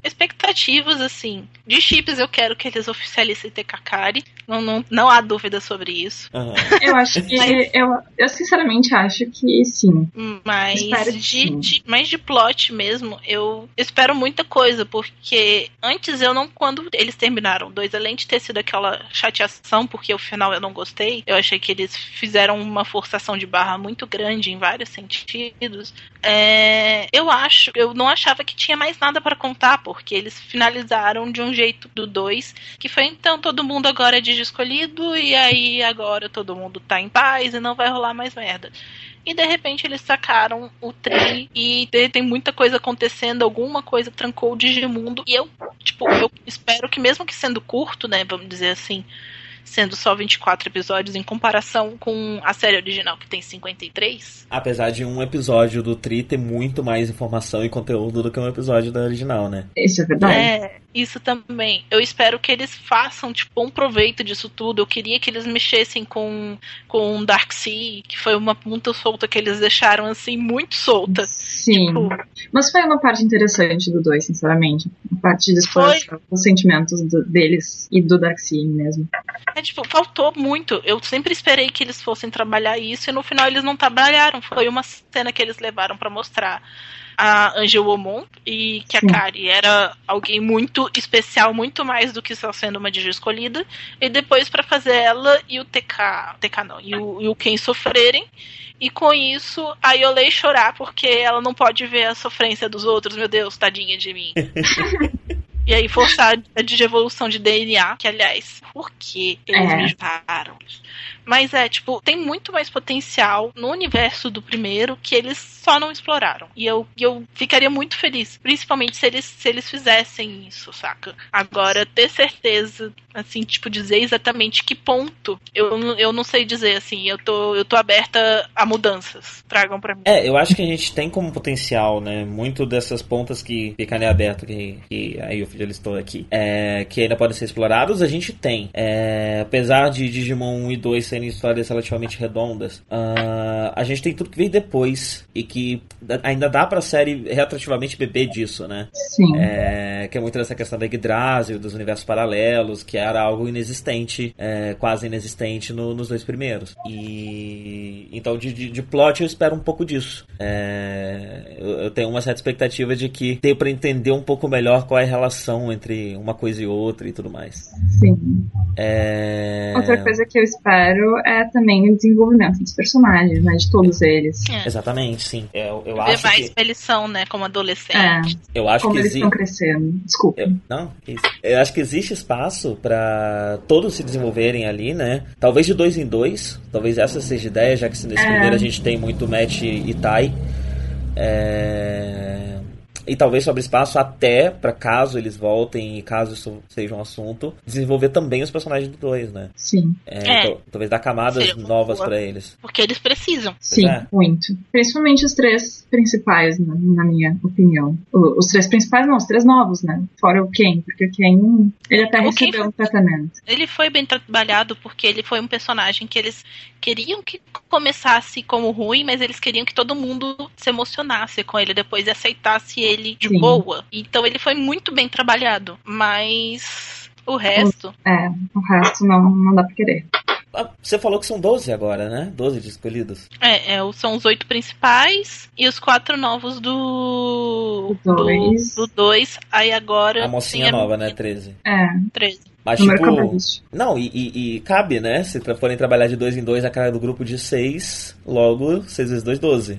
Speaker 4: Expectativas, assim, de chips eu quero que eles oficializem Tekakari. Não, não, não há dúvida sobre isso.
Speaker 2: Aham.
Speaker 3: Eu acho que. eu, eu sinceramente acho que sim.
Speaker 4: Mas
Speaker 3: Espero
Speaker 4: de,
Speaker 3: sim.
Speaker 4: de, mas de plot mesmo, eu espero muita coisa, porque antes eu não, quando eles terminaram dois, além de ter sido aquela chateação, porque o final eu não gostei, eu achei que eles fizeram uma forçação de barra muito grande em vários sentidos. É, eu acho, eu não achava que tinha mais nada pra contar, porque eles finalizaram de um jeito do dois, que foi então todo mundo agora é de escolhido, e aí agora todo mundo tá em paz e não vai rolar mais merda. E de repente eles sacaram o tri e te- tem muita coisa acontecendo, alguma coisa trancou o Digimundo. E eu, tipo, eu espero que mesmo que sendo curto, né, vamos dizer assim, sendo só 24 episódios em comparação com a série original que tem 53,
Speaker 2: Apesar de um episódio do Tri ter muito mais informação e conteúdo do que um episódio da original, né?
Speaker 3: Isso é verdade.
Speaker 4: É, isso também. Eu espero que eles façam, tipo, um proveito disso tudo. Eu queria que eles mexessem com, com Darkseid, que foi uma ponta solta que eles deixaram, assim, muito solta.
Speaker 3: Sim.
Speaker 4: Tipo,
Speaker 3: Mas foi uma parte interessante do 2, sinceramente. A parte de exploração dos sentimentos do- deles e do Darkseid mesmo.
Speaker 4: É, tipo, faltou muito. Eu sempre esperei que eles fossem trabalhar isso e no final eles não trabalharam. Foi uma cena que eles levaram pra mostrar a Angel Omon e que a. Kari era alguém muito especial, muito mais do que só sendo uma Digi escolhida. E depois pra fazer ela e o TK, TK não, e o, e o Ken sofrerem. E com isso, a Yolei chorar porque ela não pode ver a sofrência dos outros. Meu Deus, tadinha de mim. E aí forçar a digievolução de DNA, que aliás, por que eles
Speaker 3: É.
Speaker 4: me param? Mas é, tipo, tem muito mais potencial no universo do primeiro que eles só não exploraram. E eu, eu ficaria muito feliz, principalmente se eles, se eles fizessem isso, saca? Agora, ter certeza, assim, tipo, dizer exatamente que ponto, eu, eu não sei dizer, assim, eu tô, eu tô aberta a mudanças. Tragam pra mim.
Speaker 2: É, eu acho que a gente tem como potencial, né? Muito dessas pontas que ficam ali aberto, que, que a Yuffie já listou aqui, é, que ainda podem ser explorados, a gente tem. É, apesar de Digimon 1 e 2 serem histórias relativamente redondas, ah, a gente tem tudo que veio depois e que da- ainda dá pra série retroativamente beber disso, né?
Speaker 3: Sim.
Speaker 2: É, que é muito dessa questão da Yggdrasil, dos universos paralelos, que era algo inexistente, é, quase inexistente no- nos dois primeiros. E então de, de, de plot eu espero um pouco disso. É, eu, eu tenho uma certa expectativa de que dê pra entender um pouco melhor qual é a relação entre uma coisa e outra e tudo mais.
Speaker 3: Sim.
Speaker 2: É,
Speaker 3: Outra coisa que eu espero é também o desenvolvimento dos personagens, né? De todos eles.
Speaker 4: É.
Speaker 2: Exatamente, sim. Eu, eu
Speaker 4: Ver
Speaker 2: acho
Speaker 4: mais
Speaker 2: que
Speaker 4: eles são, né, como adolescente.
Speaker 3: É,
Speaker 2: eu acho
Speaker 3: como
Speaker 2: que
Speaker 3: eles
Speaker 2: exi-
Speaker 3: estão crescendo. Desculpa.
Speaker 2: Eu, não, isso. Eu acho que existe espaço pra todos se desenvolverem ali, né? Talvez de dois em dois. Talvez essa seja a ideia, já que nesse
Speaker 3: É.
Speaker 2: primeiro a gente tem muito Matt e Tai. É... E talvez sobre espaço até, para caso eles voltem e caso isso seja um assunto, desenvolver também os personagens do 2, né?
Speaker 3: Sim.
Speaker 2: É,
Speaker 4: É.
Speaker 2: Talvez dar camadas novas para eles.
Speaker 4: Porque eles precisam.
Speaker 3: Sim,
Speaker 2: é.
Speaker 3: muito. Principalmente os três principais, na, na minha opinião. O- os três principais, não, os três novos, né? Fora o Ken, porque o Ken, ele até
Speaker 4: O Ken
Speaker 3: recebeu
Speaker 4: foi-
Speaker 3: um tratamento.
Speaker 4: Ele foi bem trabalhado porque ele foi um personagem que eles queriam que começasse como ruim, mas eles queriam que todo mundo se emocionasse com ele depois e aceitasse ele de
Speaker 3: Sim.
Speaker 4: boa. Então ele foi muito bem trabalhado, mas o resto.
Speaker 3: É, o resto não, não dá pra querer.
Speaker 2: Ah, Você falou que são 12 agora, né? 12 de escolhidos.
Speaker 4: É, é, são os oito principais e os quatro novos do.
Speaker 3: Do dois.
Speaker 4: Do 2. Aí agora.
Speaker 2: A mocinha
Speaker 4: tem
Speaker 2: nova, né? 13.
Speaker 3: É,
Speaker 4: 13.
Speaker 2: Mas,
Speaker 3: número
Speaker 2: tipo. Não, e, e- e cabe, né? Se forem trabalhar de dois em dois a cara do grupo de seis, logo 6 vezes 2, 12.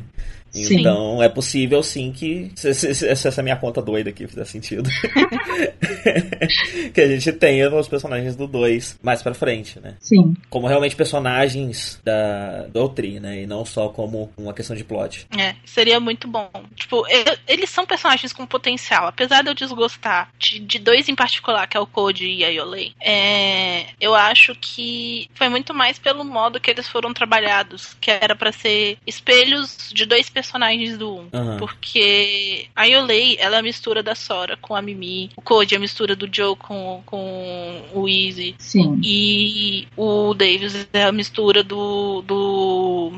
Speaker 3: Sim.
Speaker 2: Então é possível sim que. Se, se- se essa minha conta doida aqui fizer sentido. que a gente tenha os personagens do 2 mais pra frente, né?
Speaker 3: Sim,
Speaker 2: Como realmente personagens da, do Tri, né? E não só como uma questão de plot.
Speaker 4: É, seria muito bom. Tipo, e- eles são personagens com potencial. Apesar de eu desgostar de, de dois em particular, que é o Code e a Yolei, é, eu acho que foi muito mais pelo modo que eles foram trabalhados, que era pra ser espelhos de dois personagens do um.
Speaker 2: Aham.
Speaker 4: Porque a Yolei, ela é a mistura da Sora com a Mimi. O Code é a mistura do Joe com, com o Easy.
Speaker 3: sim.
Speaker 4: E o Davis é a mistura do, do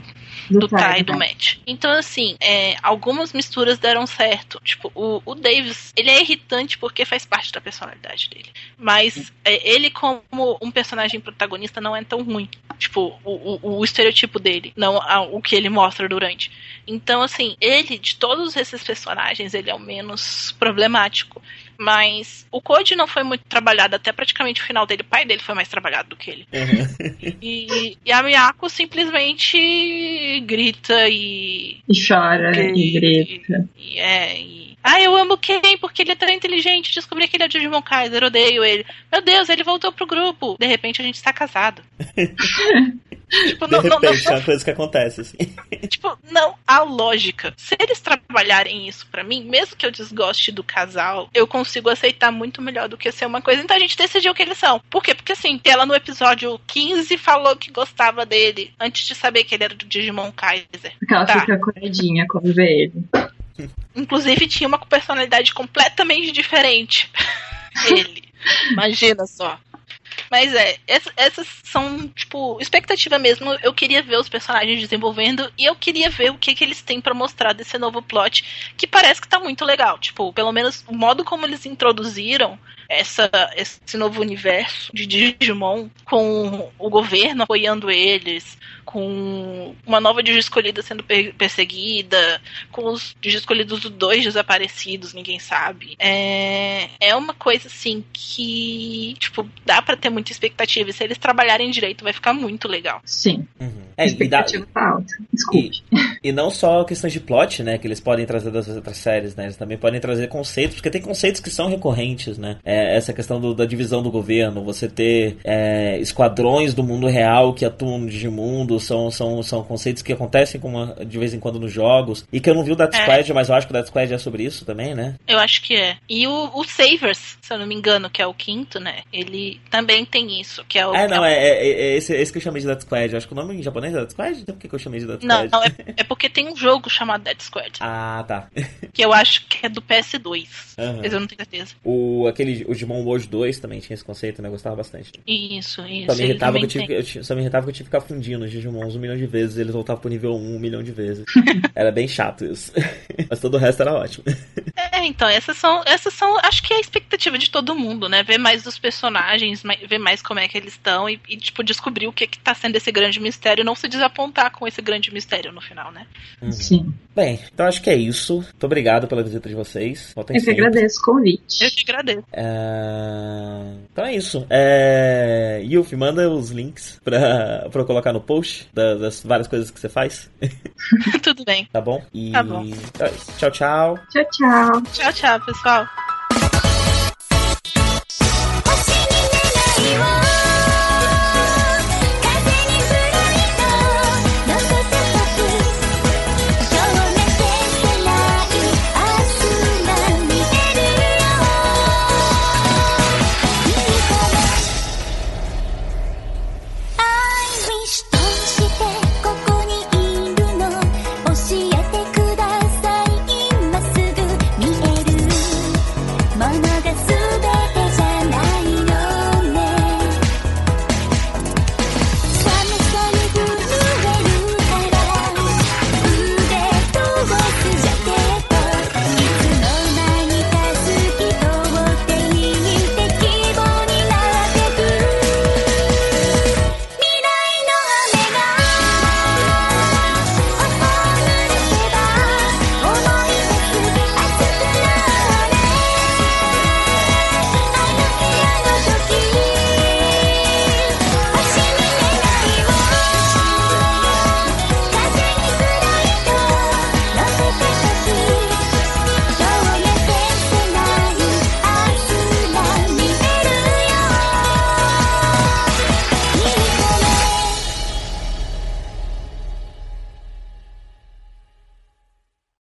Speaker 3: Do,
Speaker 4: do Ty e do
Speaker 3: né?
Speaker 4: Matt. Então, assim, é, algumas misturas deram certo. Tipo, o, o Davis, ele é irritante porque faz parte da personalidade dele. Mas é, ele, como um personagem protagonista, não é tão ruim. Tipo, o, o, o estereotipo dele, não a- o que ele mostra durante. Então, assim, ele, de todos esses personagens, ele é o menos problemático. Mas o Code não foi muito trabalhado até praticamente o final dele. O pai dele foi mais trabalhado do que ele. E, e a Miyako simplesmente grita e.
Speaker 3: E chora, e grita.
Speaker 4: E, é, e. Ah, eu amo Ken porque ele é tão inteligente. Descobri que ele é Digimon Kaiser, odeio ele. Meu Deus, ele voltou pro grupo. De repente a gente está casado. tipo,
Speaker 2: De
Speaker 4: não, não, não,
Speaker 2: repente, é uma coisa que acontece, assim.
Speaker 4: Tipo, não há lógica. Se eles trabalharem isso pra mim, mesmo que eu desgoste do casal, eu consigo aceitar muito melhor do que ser uma coisa. Então a gente decidiu o que eles são. Por quê? Porque assim, ela no episódio 15 falou que gostava dele antes de saber que ele era do Digimon Kaiser.
Speaker 3: Porque ela
Speaker 4: Tá.
Speaker 3: fica coradinha quando vê ele.
Speaker 4: Inclusive tinha uma personalidade completamente diferente. ele. Imagina só. Mas é, essa- essas são, tipo, expectativa mesmo. Eu queria ver os personagens desenvolvendo e eu queria ver o que, que eles têm pra mostrar desse novo plot, que parece que tá muito legal. Tipo, pelo menos o modo como eles introduziram essa, esse novo universo de Digimon, com o governo apoiando eles, com uma nova Digi escolhida sendo per- perseguida, com os Digi escolhidos dos dois desaparecidos, ninguém sabe. É, é uma coisa assim que, tipo, dá pra ter muita expectativa. E se eles trabalharem direito, vai ficar muito legal.
Speaker 3: Sim,
Speaker 2: Uhum. É, e, dá-
Speaker 3: expectativa tá alta. Desculpe.
Speaker 2: e não só questões de plot, né? Que eles podem trazer das outras séries, né? Eles também podem trazer conceitos, porque tem conceitos que são recorrentes, né? É, essa questão do- da divisão do governo, você ter é, esquadrões do mundo real que atuam no Digimundo, são, são, são conceitos que acontecem uma- de vez em quando nos jogos. E que eu não vi o Death
Speaker 4: É.
Speaker 2: Squad, mas eu acho que o Death Squad é sobre isso também, né?
Speaker 4: Eu acho que é. E o, o Savers, se eu não me engano, que é o quinto, né? Ele também tem isso, que é o.
Speaker 2: É, não,
Speaker 4: é-
Speaker 2: é, é, é esse, esse que eu chamei de Death Squad. Eu acho que o nome em japonês é Death Squad? Então por que, que eu chamei de Death
Speaker 4: Não,
Speaker 2: Squad?
Speaker 4: não, é, é porque tem um jogo chamado Dead Squad,
Speaker 2: Ah, tá.
Speaker 4: que eu acho que é do PS2.
Speaker 2: Aham.
Speaker 4: Mas eu não tenho certeza.
Speaker 2: O, aquele, o Digimon World 2 também tinha esse conceito, né? Eu gostava bastante.
Speaker 4: Isso, isso.
Speaker 2: Só me, irritava que eu tive,
Speaker 4: tem.
Speaker 2: eu só me irritava que eu tive que ficar fundindo os Digimons um milhão de vezes e eles voltavam pro nível 1 um milhão de vezes. era bem chato isso. Mas todo o resto era ótimo.
Speaker 4: É, então, essas são, essas são, acho que é a expectativa de todo mundo, né? Ver mais dos personagens, ver mais como é que eles estão e, e, tipo, descobrir o que que tá sendo esse grande mistério e não se desapontar com esse grande mistério no final, né?
Speaker 2: Uhum.
Speaker 3: Sim.
Speaker 2: Bem, então acho que é isso. Muito obrigado pela visita de vocês. Voltem
Speaker 3: Eu que
Speaker 2: sempre.
Speaker 3: agradeço o convite.
Speaker 4: Eu te agradeço.
Speaker 2: É, é, então é isso. É... Manda os links pra, pra eu colocar no post das, das várias coisas que você faz.
Speaker 4: Tudo bem.
Speaker 2: Tá bom? E...
Speaker 4: Tá bom.
Speaker 2: Então é tchau, tchau.
Speaker 3: Tchau, tchau.
Speaker 4: Tchau, tchau, pessoal.